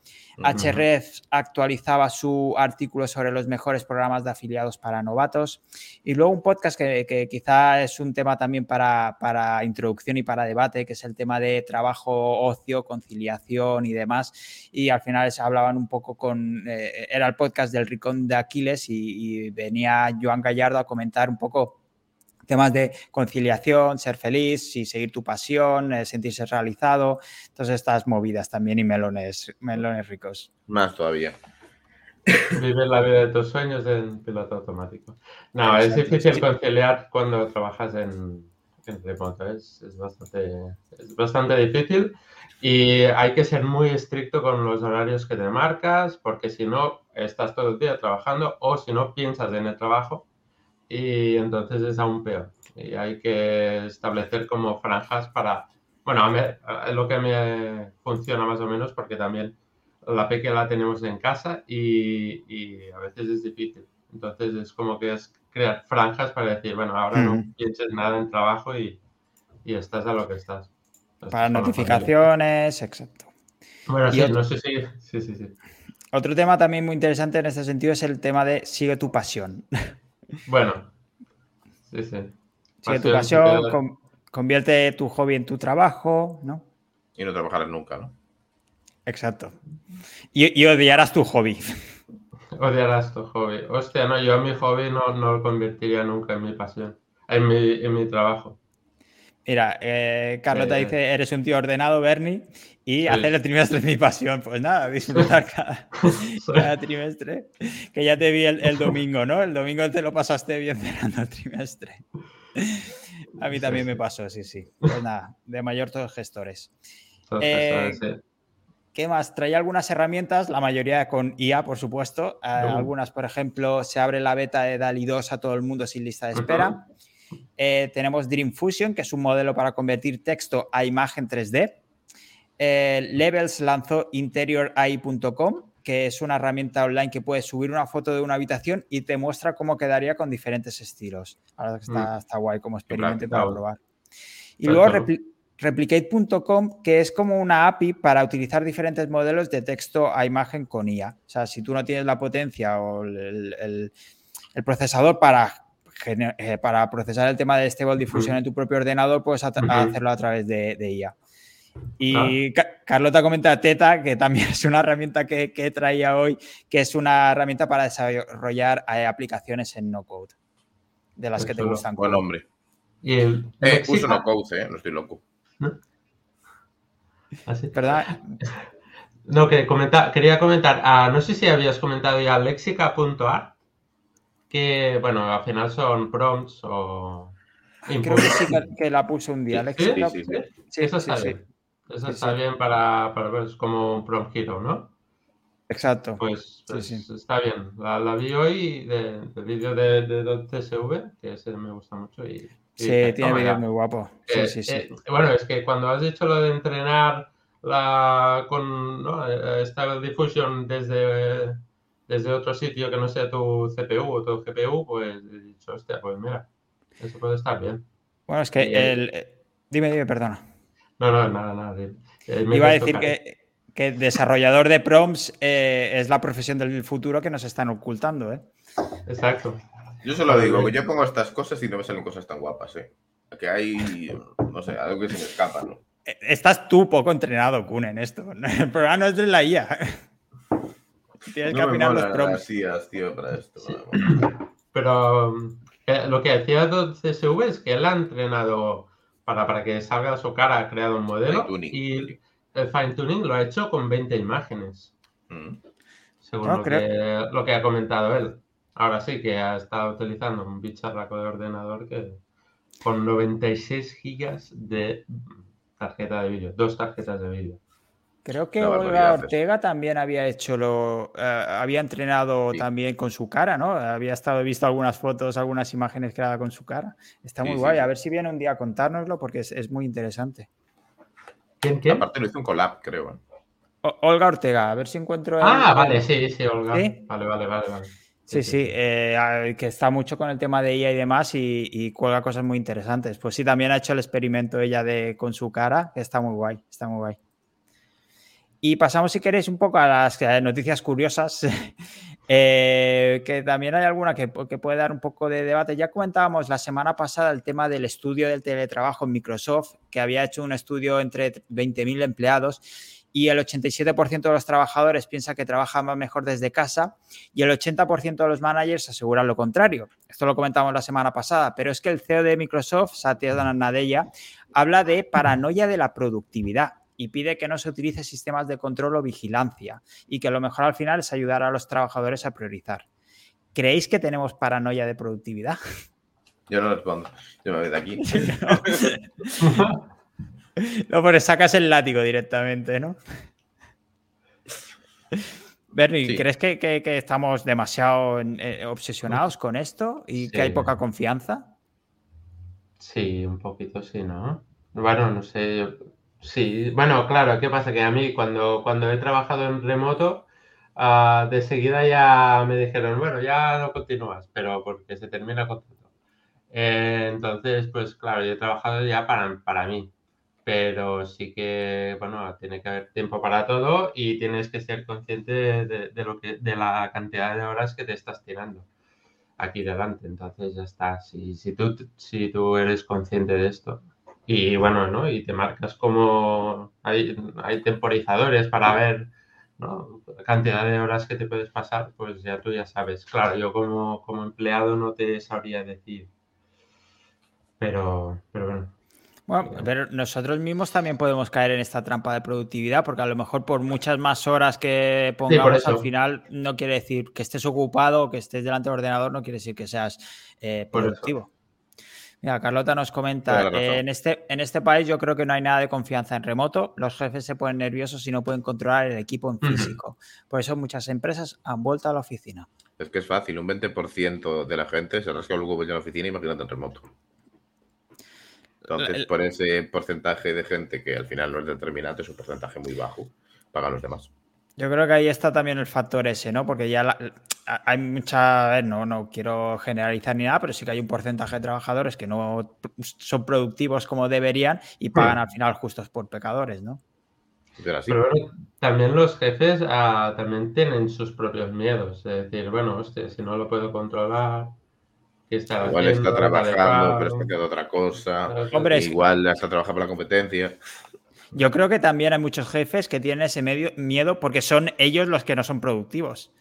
HRF actualizaba su artículo sobre los mejores programas de afiliados para novatos. Y luego un podcast que, quizá es un tema también para, introducción y para debate, que es el tema de trabajo, ocio, conciliación y demás. Y al final se hablaban un poco con, eh, era el podcast del Ricón de Aquiles y venía Joan Gallardo a comentar un poco temas de conciliación, ser feliz, y seguir tu pasión, eh, sentirse realizado, todas estas movidas también y melones, melones ricos. Más todavía. *coughs* Vives la vida de tus sueños en piloto automático. No, es difícil conciliar cuando trabajas en, en remoto, es, bastante, es bastante difícil y hay que ser muy estricto con los horarios que te marcas porque si no estás todo el día trabajando o si no piensas en el trabajo y entonces es aún peor. Y hay que establecer como franjas para, bueno, a mí, es lo que me funciona más o menos porque también la pequeña la tenemos en casa y, y, a veces es difícil. Entonces es como que es crear franjas para decir, bueno, ahora no pienses nada en trabajo y, y estás a lo que estás. para notificaciones, exacto. Bueno, sí, no sé si, sí, sí, sí. Otro tema también muy interesante en este sentido es el tema de sigue tu pasión. Bueno, sí, sí. Sigue tu pasión, convierte tu hobby en tu trabajo, ¿no? Y no trabajarás nunca, ¿no? Exacto. Y, odiarás tu hobby. *laughs* Odiarás tu hobby. Hostia, no, yo mi hobby no, no lo convertiría nunca en mi pasión, en mi, en mi trabajo. Mira, eh, Carlota eh, dice, eres un tío ordenado, Bernie, y hacer el trimestre es mi pasión. Pues nada, disfrutar *laughs* cada, trimestre. Que ya te vi el, domingo, ¿no? El domingo te lo pasaste bien cerrando el trimestre. A mí también me pasó, sí, sí. Pues nada, de mayor todos gestores. Eh, ¿Qué más? Trae algunas herramientas, la mayoría con IA, por supuesto. Algunas, por ejemplo, se abre la beta de DALI 2 a todo el mundo sin lista de espera. Eh, tenemos Dream Fusion, que es un modelo para convertir texto a imagen 3D. Eh, Levels lanzó interiorAI.com, que es una herramienta online que puedes subir una foto de una habitación y te muestra cómo quedaría con diferentes estilos. Ahora está, mm. está guay como experimento para probar. Y luego Replicate.com, que es como una API para utilizar diferentes modelos de texto a imagen con IA. O sea, si tú no tienes la potencia o el procesador para eh, para procesar el tema de Stable Diffusion en tu propio ordenador, puedes hacerlo a través de, IA. Y Carlota comenta Teta, que también es una herramienta que, que, traía hoy, que es una herramienta para desarrollar eh, aplicaciones en no code, de las que te gustan. Buen hombre. Y el eh, uso no code, eh, no estoy loco. ¿Así? ¿Verdad? No, que comenta, quería comentar, ah, no sé si habías comentado ya lexica.art, que bueno, al final son prompts o... Creo que sí que la puse un día. ¿Sí? Sí, sí, eso está bien. Eso está bien para, para ver, es como un prompt hero, ¿no? Exacto. Pues, pues está bien. La, la, vi hoy del de vídeo de, de, TSV, que ese me gusta mucho. Y, sí, tiene vídeos muy guapos. Sí, sí, sí. Eh, bueno, es que cuando has dicho lo de entrenar la, con ¿no? Eh, esta Diffusion desde, desde otro sitio que no sea tu CPU o tu GPU, pues he dicho, hostia, pues mira, eso puede estar bien. Bueno, es que el... Dime, dime, perdona. No, no, nada, nada. Eh, Iba a decir que, que, desarrollador de prompts eh, es la profesión del futuro que nos están ocultando, ¿eh? Exacto. Yo solo digo que yo pongo estas cosas y no me salen cosas tan guapas, ¿eh? Que hay, no sé, algo que se me escapa, ¿no? Estás tú poco entrenado, Kun, en esto. *laughs* El programa no es de la IA. Tienes que afinar los prompts. tío, para esto. *laughs* Pero eh, lo que decía CSV es que él ha entrenado para, para que salga su cara, ha creado un modelo y el fine tuning lo ha hecho con 20 imágenes. Mm. Según lo, que, lo que ha comentado él. Ahora sí que ha estado utilizando un bicharraco de ordenador que con 96 gigas de tarjeta de vídeo, dos tarjetas de vídeo. Creo que Olga Ortega también había hecho lo, eh, había entrenado también con su cara, ¿no? Había estado visto algunas fotos, algunas imágenes creadas con su cara. Está muy guay. A ver si viene un día a contárnoslo porque es, muy interesante. ¿Quién, quién? Aparte lo hizo un collab, creo. Olga Ortega, a ver si encuentro. Ah, vale, sí, sí, Olga. Vale, vale, vale, vale. Sí, sí, eh, que está mucho con el tema de ella y demás y, y, cuelga cosas muy interesantes. Pues sí, también ha hecho el experimento ella de con su cara, que está muy guay, está muy guay. Y pasamos, si queréis, un poco a las noticias curiosas, *laughs* eh, que también hay alguna que, puede dar un poco de debate. Ya comentábamos la semana pasada el tema del estudio del teletrabajo en Microsoft, que había hecho un estudio entre 20.000 empleados y el 87% de los trabajadores piensa que trabajan mejor desde casa y el 80% de los managers aseguran lo contrario. Esto lo comentamos la semana pasada, pero es que el CEO de Microsoft, Satya Nadella, habla de paranoia de la productividad y pide que no se utilice sistemas de control o vigilancia y que lo mejor al final es ayudar a los trabajadores a priorizar. ¿Creéis que tenemos paranoia de productividad? *laughs* Yo no respondo. Yo me voy de aquí. *laughs* No, pero sacas el látigo directamente, ¿no? Bernie, ¿crees que, estamos demasiado eh, obsesionados con esto y que hay poca confianza? Sí, un poquito sí, ¿no? Bueno, no sé. Sí, bueno, claro, ¿qué pasa? Que a mí cuando, cuando he trabajado en remoto, uh, de seguida ya me dijeron, bueno, ya no continúas, pero porque se termina el contrato. Eh, entonces, pues claro, yo he trabajado ya para, para mí pero sí que, bueno, tiene que haber tiempo para todo y tienes que ser consciente de, lo que, de la cantidad de horas que te estás tirando aquí delante. Entonces ya está. Si, si, tú, si tú eres consciente de esto y bueno, ¿no? Y te marcas como hay, hay temporizadores para ver ¿no? la cantidad de horas que te puedes pasar, pues ya tú ya sabes. Claro, yo como, como empleado no te sabría decir. Pero, pero bueno, bueno, pero nosotros mismos también podemos caer en esta trampa de productividad, porque a lo mejor por muchas más horas que pongamos al final no quiere decir que estés ocupado o que estés delante del ordenador, no quiere decir que seas eh, productivo. Mira, Carlota nos comenta, en, este, en este país yo creo que no hay nada de confianza en remoto, los jefes se ponen nerviosos y no pueden controlar el equipo en físico. Por eso muchas empresas han vuelto a la oficina. Es que es fácil, un 20% de la gente se rasca luego en la oficina, imagínate en remoto. Entonces, por ese porcentaje de gente que al final no es determinante, es un porcentaje muy bajo, pagan los demás. Yo creo que ahí está también el factor ese, ¿no? Porque ya hay mucha, no, no quiero generalizar ni nada, pero sí que hay un porcentaje de trabajadores que no son productivos como deberían y pagan al final justos por pecadores, ¿no? Pero, bueno, también los jefes ah, también tienen sus propios miedos. Es decir, bueno, hostia, si no lo puedo controlar, igual está trabajando, pero está haciendo otra cosa. Hombre, igual está trabajando por la competencia. Yo creo que también hay muchos jefes que tienen ese medio, miedo porque son ellos los que no son productivos.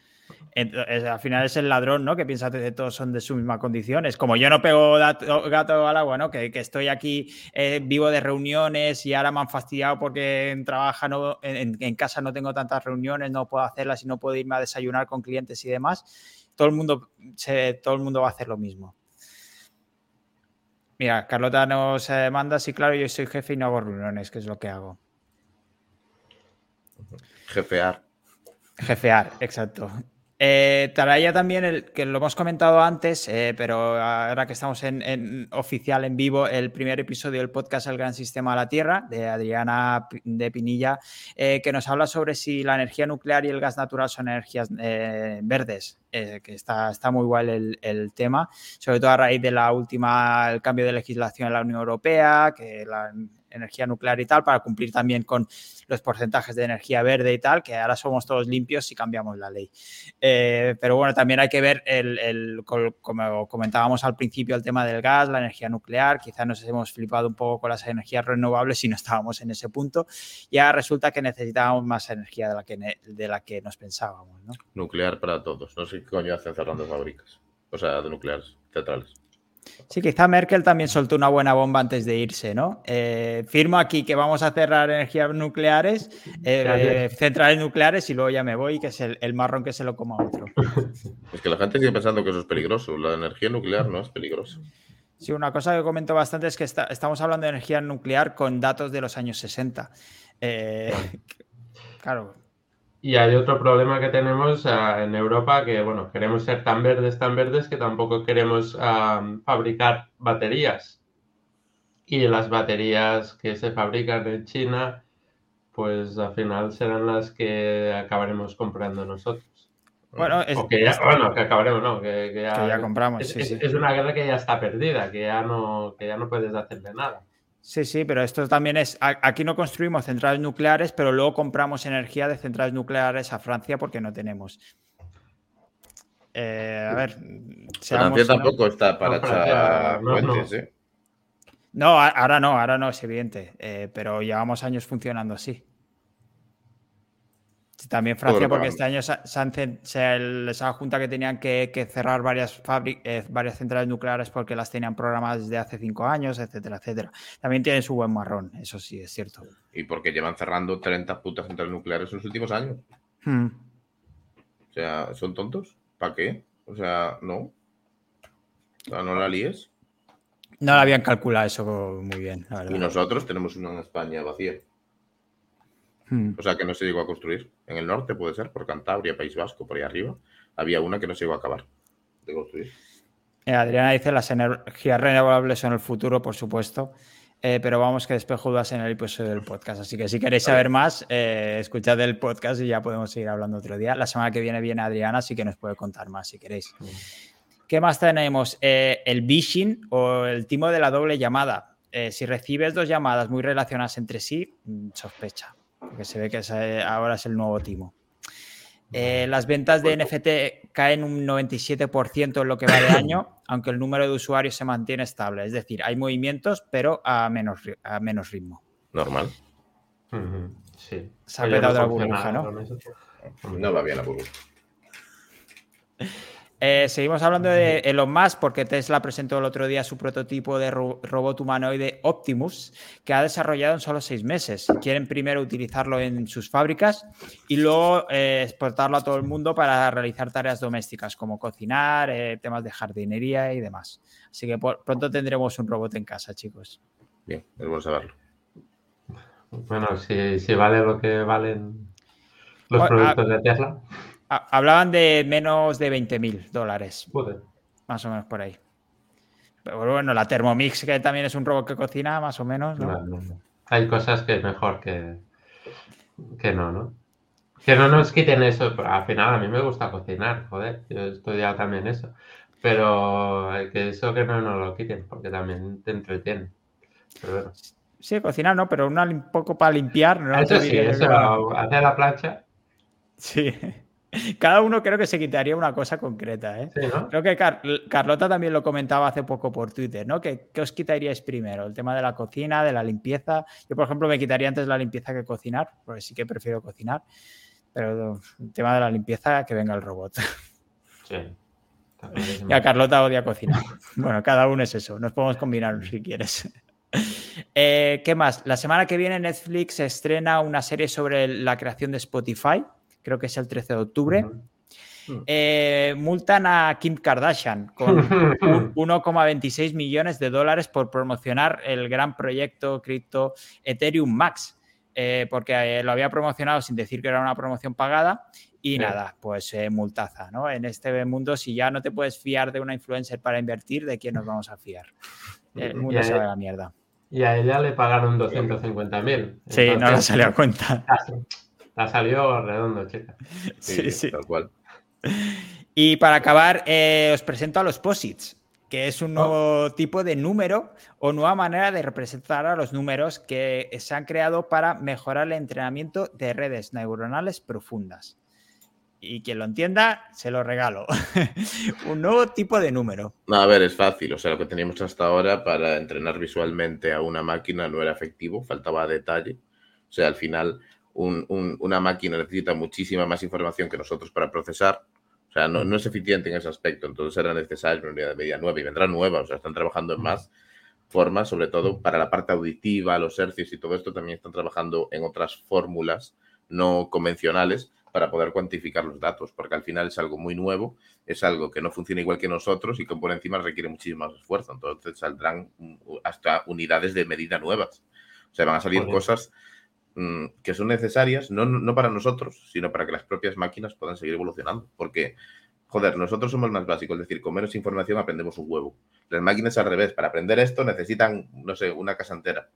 Entonces, al final es el ladrón, ¿no? Que piensa que todos son de su misma condición. Es como yo no pego gato al agua, ¿no? Que, estoy aquí eh, vivo de reuniones y ahora me han fastidiado porque en, trabaja no, en, casa no tengo tantas reuniones, no puedo hacerlas y no puedo irme a desayunar con clientes y demás. Todo el mundo, todo el mundo va a hacer lo mismo. Mira, Carlota nos eh, manda, sí, claro, yo soy jefe y no hago reuniones, que es lo que hago. Jefear. Jefear, exacto. Eh, Taraya también, que lo hemos comentado antes, eh, pero ahora que estamos en, oficial, en vivo, el primer episodio del podcast El Gran Sistema de la Tierra, de Adriana de Pinilla, eh, que nos habla sobre si la energía nuclear y el gas natural son energías verdes, que está, está muy guay el, el, tema, sobre todo a raíz de la última, el cambio de legislación en la Unión Europea, que la energía nuclear y tal, para cumplir también con los porcentajes de energía verde y tal, que ahora somos todos limpios si cambiamos la ley. Eh, pero bueno, también hay que ver, el, como comentábamos al principio, el tema del gas, la energía nuclear, quizás nos hemos flipado un poco con las energías renovables y no estábamos en ese punto. Ya resulta que necesitábamos más energía de la que, de la que nos pensábamos. Nuclear para todos. No sé qué coño hacen cerrando fábricas. O sea, de nucleares, centrales. Sí, quizá Merkel también soltó una buena bomba antes de irse, ¿no? Eh, firmo aquí que vamos a cerrar energías nucleares, eh, centrales nucleares y luego ya me voy, que es el, marrón que se lo coma otro. *laughs* Es que la gente sigue pensando que eso es peligroso. La energía nuclear no es peligrosa. Sí, una cosa que comento bastante es que estamos hablando de energía nuclear con datos de los años 60. Eh, *laughs* claro, y hay otro problema que tenemos en Europa que, bueno, queremos ser tan verdes, tan verdes que tampoco queremos fabricar baterías. Y las baterías que se fabrican en China, pues al final serán las que acabaremos comprando nosotros. Bueno, es, que bueno, que acabaremos, no, que, ya, compramos. Es, es, una guerra que ya está perdida, que ya no, que ya no puedes hacerle nada. Sí, sí, pero esto también es, aquí no construimos centrales nucleares, pero luego compramos energía de centrales nucleares a Francia porque no tenemos. Eh, a ver. Francia tampoco está para echar puentes, ¿eh? No, ahora no, ahora no, es evidente, eh, pero llevamos años funcionando así. También Francia, porque este año se, esa junta que tenían que, cerrar varias, eh, varias centrales nucleares porque las tenían programadas desde hace cinco años, etcétera, etcétera. También tienen su buen marrón, eso sí, es cierto. Y porque llevan cerrando 30 putas centrales nucleares en los últimos años. Hmm. O sea, ¿son tontos? ¿Para qué? O sea, no. O sea, no la líes. No la habían calculado eso muy bien. y nosotros tenemos una en España vacía. Hmm. O sea, que no se llegó a construir. En el norte puede ser, por Cantabria, País Vasco, por ahí arriba. Había una que no se llegó a acabar de construir. Eh, Adriana dice, las energías renovables son el futuro, por supuesto. Eh, pero vamos que despejo dudas en el episodio del podcast. Así que si queréis saber más, eh, escuchad el podcast y ya podemos seguir hablando otro día. La semana que viene viene Adriana, así que nos puede contar más si queréis. Hmm. ¿Qué más tenemos? el phishing o el timo de la doble llamada. si recibes dos llamadas muy relacionadas entre sí, mm, sospecha porque se ve que ahora es el nuevo timo. Eh, las ventas de NFT caen un 97% en lo que va de *coughs* año, aunque el número de usuarios se mantiene estable. Es decir, hay movimientos, pero a menos, a menos ritmo. Normal. Sí. Se ha petado la burbuja, ¿no? No va bien la burbuja. *laughs* Eh, seguimos hablando de Elon Musk porque Tesla presentó el otro día su prototipo de robot humanoide Optimus que ha desarrollado en solo seis meses. Quieren primero utilizarlo en sus fábricas y luego eh, exportarlo a todo el mundo para realizar tareas domésticas como cocinar, eh, temas de jardinería y demás. Así que pronto tendremos un robot en casa, chicos. Bien, es bueno saberlo. Bueno, si, vale lo que valen los productos de Tesla. Hablaban de menos de 20 mil dólares. Más o menos por ahí. Pero bueno, la Thermomix, que también es un robot que cocina, más o menos. Hay cosas que es mejor que, que no, ¿no? Que no nos quiten eso. Al final, a mí me gusta cocinar, joder. Yo he estudiado también eso. Pero que eso que no nos lo quiten, porque también te entretiene. Sí, cocinar no, pero un poco para limpiar. ¿no? Eso sí, eso, hacer la plancha. Sí. Cada uno creo que se quitaría una cosa concreta. ¿eh? Creo que Carlota también lo comentaba hace poco por Twitter, ¿no? ¿Qué, os quitaríais primero? El tema de la cocina, de la limpieza. Yo, por ejemplo, me quitaría antes la limpieza que cocinar, porque sí que prefiero cocinar. Pero el tema de la limpieza, que venga el robot. Sí. *laughs* Y a Carlota odia cocinar. Bueno, cada uno es eso. Nos podemos combinar si quieres. Eh, ¿Qué más? La semana que viene Netflix estrena una serie sobre la creación de Spotify creo que es el 13 de octubre. Eh, multan a Kim Kardashian con *laughs* 1,26 millones de dólares por promocionar el gran proyecto cripto Ethereum Max, eh, porque eh, lo había promocionado sin decir que era una promoción pagada y nada, pues multaza, ¿no? En este mundo, si ya no te puedes fiar de una influencer para invertir, ¿de quién nos vamos a fiar? El mundo se va a la mierda. Y a ella le pagaron 250 mil. Sí, no le salió a cuenta. Ha salido redondo, chica. *laughs* Sí, sí, Tal cual. Y para acabar, eh, os presento a los posits, que es un nuevo oh. tipo de número o nueva manera de representar a los números que se han creado para mejorar el entrenamiento de redes neuronales profundas. Y quien lo entienda, se lo regalo. *laughs* un nuevo tipo de número. a ver, es fácil. O sea, lo que teníamos hasta ahora para entrenar visualmente a una máquina no era efectivo, faltaba detalle. O sea, al final una máquina necesita muchísima más información que nosotros para procesar. O sea, no, es eficiente en ese aspecto. Entonces era necesario una unidad de medida nueva y vendrá nueva. O sea, están trabajando en más formas, sobre todo para la parte auditiva, los hercios y todo esto. También están trabajando en otras fórmulas no convencionales para poder cuantificar los datos, porque al final es algo muy nuevo, es algo que no funciona igual que nosotros y que por encima requiere muchísimo más esfuerzo. Entonces saldrán hasta unidades de medida nuevas. O sea, van a salir cosas Mm, que son necesarias, no, no para nosotros, sino para que las propias máquinas puedan seguir evolucionando. Porque, joder, nosotros somos más básicos, es decir, con menos información aprendemos un huevo. Las máquinas al revés, para aprender esto necesitan, no sé, una casa entera.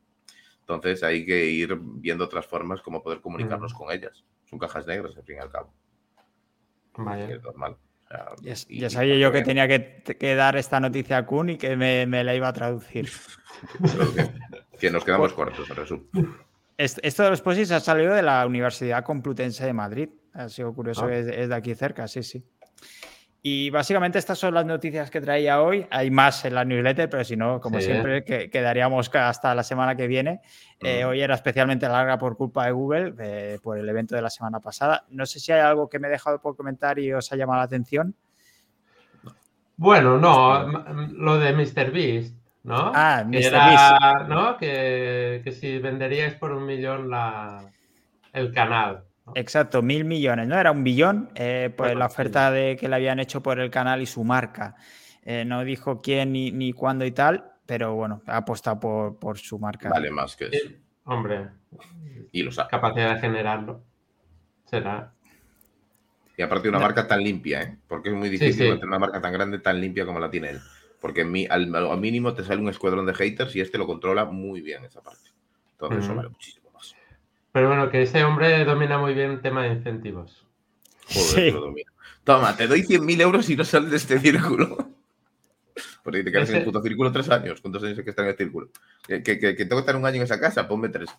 Entonces hay que ir viendo otras formas como poder comunicarnos con ellas. Son cajas negras, al fin y al cabo. Es normal. ya, sabía yo que tenía que, dar esta noticia a Kun y que me, la iba a traducir. *laughs* que, nos quedamos cortos, en resumen. Esto de los POSITs ha salido de la Universidad Complutense de Madrid. Ha sido curioso, ah. es, de aquí cerca, sí, sí. Y básicamente estas son las noticias que traía hoy. Hay más en la newsletter, pero si no, como siempre, quedaríamos hasta la semana que viene. Eh, hoy era especialmente larga por culpa de Google, eh, por el evento de la semana pasada. No sé si hay algo que me he dejado por comentar y os ha llamado la atención. Bueno, no, lo de MrBeast ¿no? Ah, que era, ¿no? Que, si venderíais por un millón la, el canal. Exacto, mil millones, ¿no? Era un billón, eh, pues la oferta de que le habían hecho por el canal y su marca. Eh, no dijo quién ni, ni cuándo y tal, pero bueno, ha apostado por, por su marca. Vale más que eso. hombre, y lo sabe. Capacidad de generarlo. Será. Y aparte de una marca tan limpia, ¿eh? Porque es muy difícil tener una marca tan grande, tan limpia como la tiene él. Porque al, mínimo te sale un escuadrón de haters y este lo controla muy bien esa parte. Entonces, eso vale muchísimo más. Pero bueno, que ese hombre domina muy bien el tema de incentivos. Joder, lo domina. Toma, te doy 100.000 euros y no sales de este círculo. Porque te quedas en el puto círculo tres años. ¿Cuántos años hay que estar en el círculo? Que, que, que, tengo que estar un año en esa casa, ponme tres.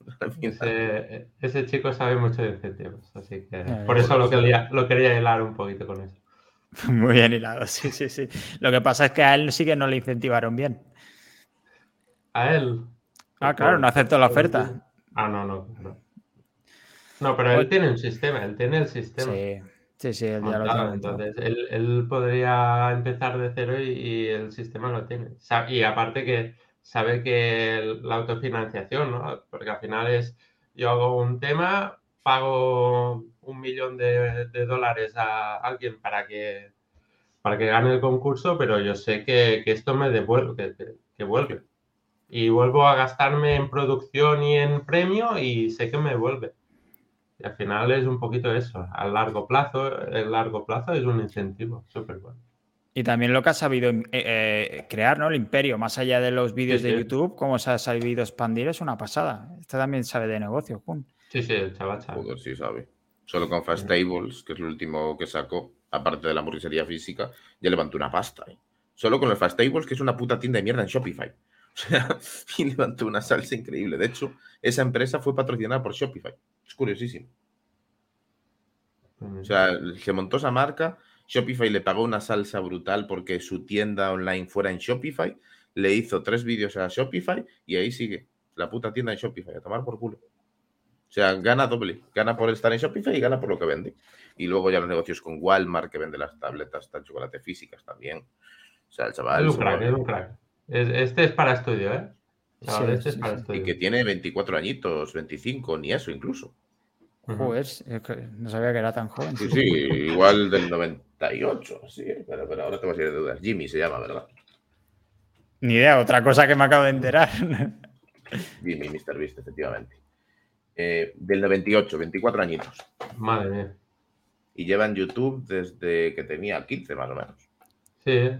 *laughs* Ese, chico sabe mucho de incentivos, así que por eso lo quería, lo quería hilar un poquito con eso. *laughs* Muy bien hilado, sí, sí, sí. Lo que pasa es que a él sí que no le incentivaron bien. ¿A él? Ah, claro, no aceptó la oferta. Ah, no, no. No, pero él pues tiene un sistema, él tiene el sistema. Sí, sí, sí, él ya lo tiene. Entonces, él, podría empezar de cero y, el sistema lo tiene. Y aparte que sabe que la autofinanciación, ¿no? Porque al final es, yo hago un tema, pago un millón de, dólares a alguien para que, para que gane el concurso, pero yo sé que, esto me devuelve, que, vuelve. Y vuelvo a gastarme en producción y en premio y sé que me vuelve. Y al final es un poquito eso. A largo plazo, el largo plazo es un incentivo súper bueno. Y también lo que ha sabido eh, eh, crear, ¿no? El imperio, más allá de los vídeos de YouTube, cómo se ha sabido expandir, es una pasada. Este también sabe de negocio, Jun. Sí, sí, el chaval, sí sabe. Solo con Fast Tables, que es lo último que sacó, aparte de la hamburguesería física, ya levantó una pasta. ¿eh? Solo con el Fast Tables, que es una puta tienda de mierda en Shopify. *laughs* O sea, y levantó una salsa increíble. De hecho, esa empresa fue patrocinada por Shopify. Es curiosísimo. O sea, se montó esa marca, Shopify le pagó una salsa brutal porque su tienda online fuera en Shopify, le hizo tres vídeos a Shopify y ahí sigue la puta tienda en Shopify, a tomar por culo. O sea, gana doble, gana por estar en Shopify y gana por lo que vende. Y luego ya los negocios con Walmart, que vende las tabletas, tan chocolate físicas también. O sea, el chaval... Es un crack, es un crack. Este es para estudio, ¿eh? este es para estudio. Y que tiene 24 añitos, 25, ni eso incluso. Joder, no sabía que era tan joven. Sí, sí, igual del 98, sí, pero, pero ahora te vas a ir de dudas. Jimmy se llama, ¿verdad? Ni idea, otra cosa que me acabo de enterar. Jimmy, Mr. Beast, efectivamente. Eh, del 98, 24 añitos. Madre mía. Y lleva en YouTube desde que tenía 15 más o menos. Sí,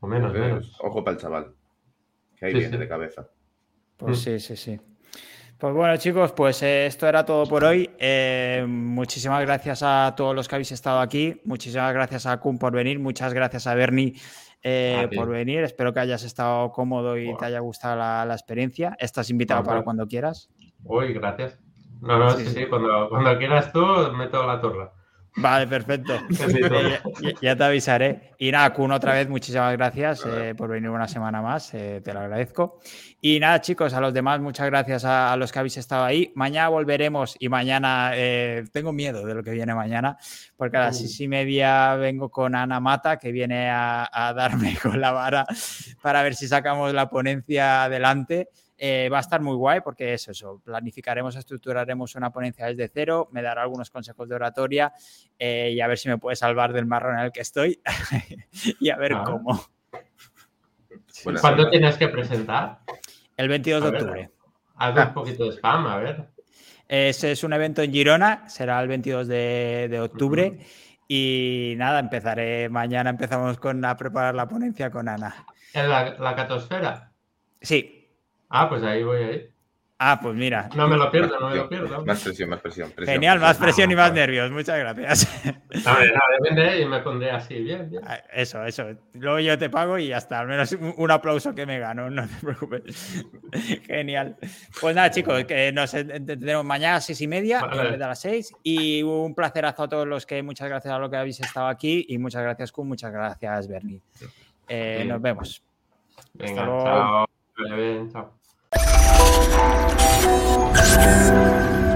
o menos, menos. Ojo para el chaval, que ahí viene de cabeza. Pues mm. sí, sí, sí. Pues bueno, chicos, pues eh, esto era todo por hoy. Eh, muchísimas gracias a todos los que habéis estado aquí. Muchísimas gracias a Kun por venir. Muchas gracias a Bernie eh, por venir. Espero que hayas estado cómodo y te haya gustado la, experiencia. Estás invitado para cuando quieras. Uy, gracias. No, no, sí, sí, Cuando, cuando, quieras tú, meto la torre. Vale, perfecto. *laughs* ya, te avisaré. Y nada, Kun, otra vez, muchísimas gracias eh, por venir una semana más. Eh, te lo agradezco. Y nada, chicos, a los demás, muchas gracias a, los que habéis estado ahí. Mañana volveremos y mañana eh, tengo miedo de lo que viene mañana, porque a las seis y media vengo con Ana Mata, que viene a darme *laughs* con la vara para ver si sacamos la ponencia adelante. Eh, va a estar muy guay porque es eso, planificaremos, estructuraremos una ponencia desde cero, me dará algunos consejos de oratoria eh, y a ver si me puede salvar del marrón en el que estoy *laughs* y a ver cómo. ¿Cuándo tienes que presentar? El 22 de octubre. Haz un ah. poquito de spam, a ver. Ese es un evento en Girona, será el 22 de, octubre. Y nada, empezaré. Mañana empezamos con a preparar la ponencia con Ana. ¿En la, la catosfera? Sí, Ah, pues ahí voy ahí. Ah, pues mira. No me lo pierdo, no me lo pierdo. Más presión, más presión. Genial, más presión y más nervios. Muchas gracias. *laughs* A ver, depende y me pondré así, bien, bien. Ah, eso, eso. Luego yo te pago y ya está. Al menos un aplauso que me gano, no te preocupes. *laughs* Genial. Pues nada, chicos, que nos entendemos mañana a seis y media, de a las seis. Y un placerazo a todos los que muchas gracias a los que habéis estado aquí y muchas gracias, Kun, muchas gracias, Bernie. Eh, nos vemos. Venga, chao. Bien, chao. フフフ。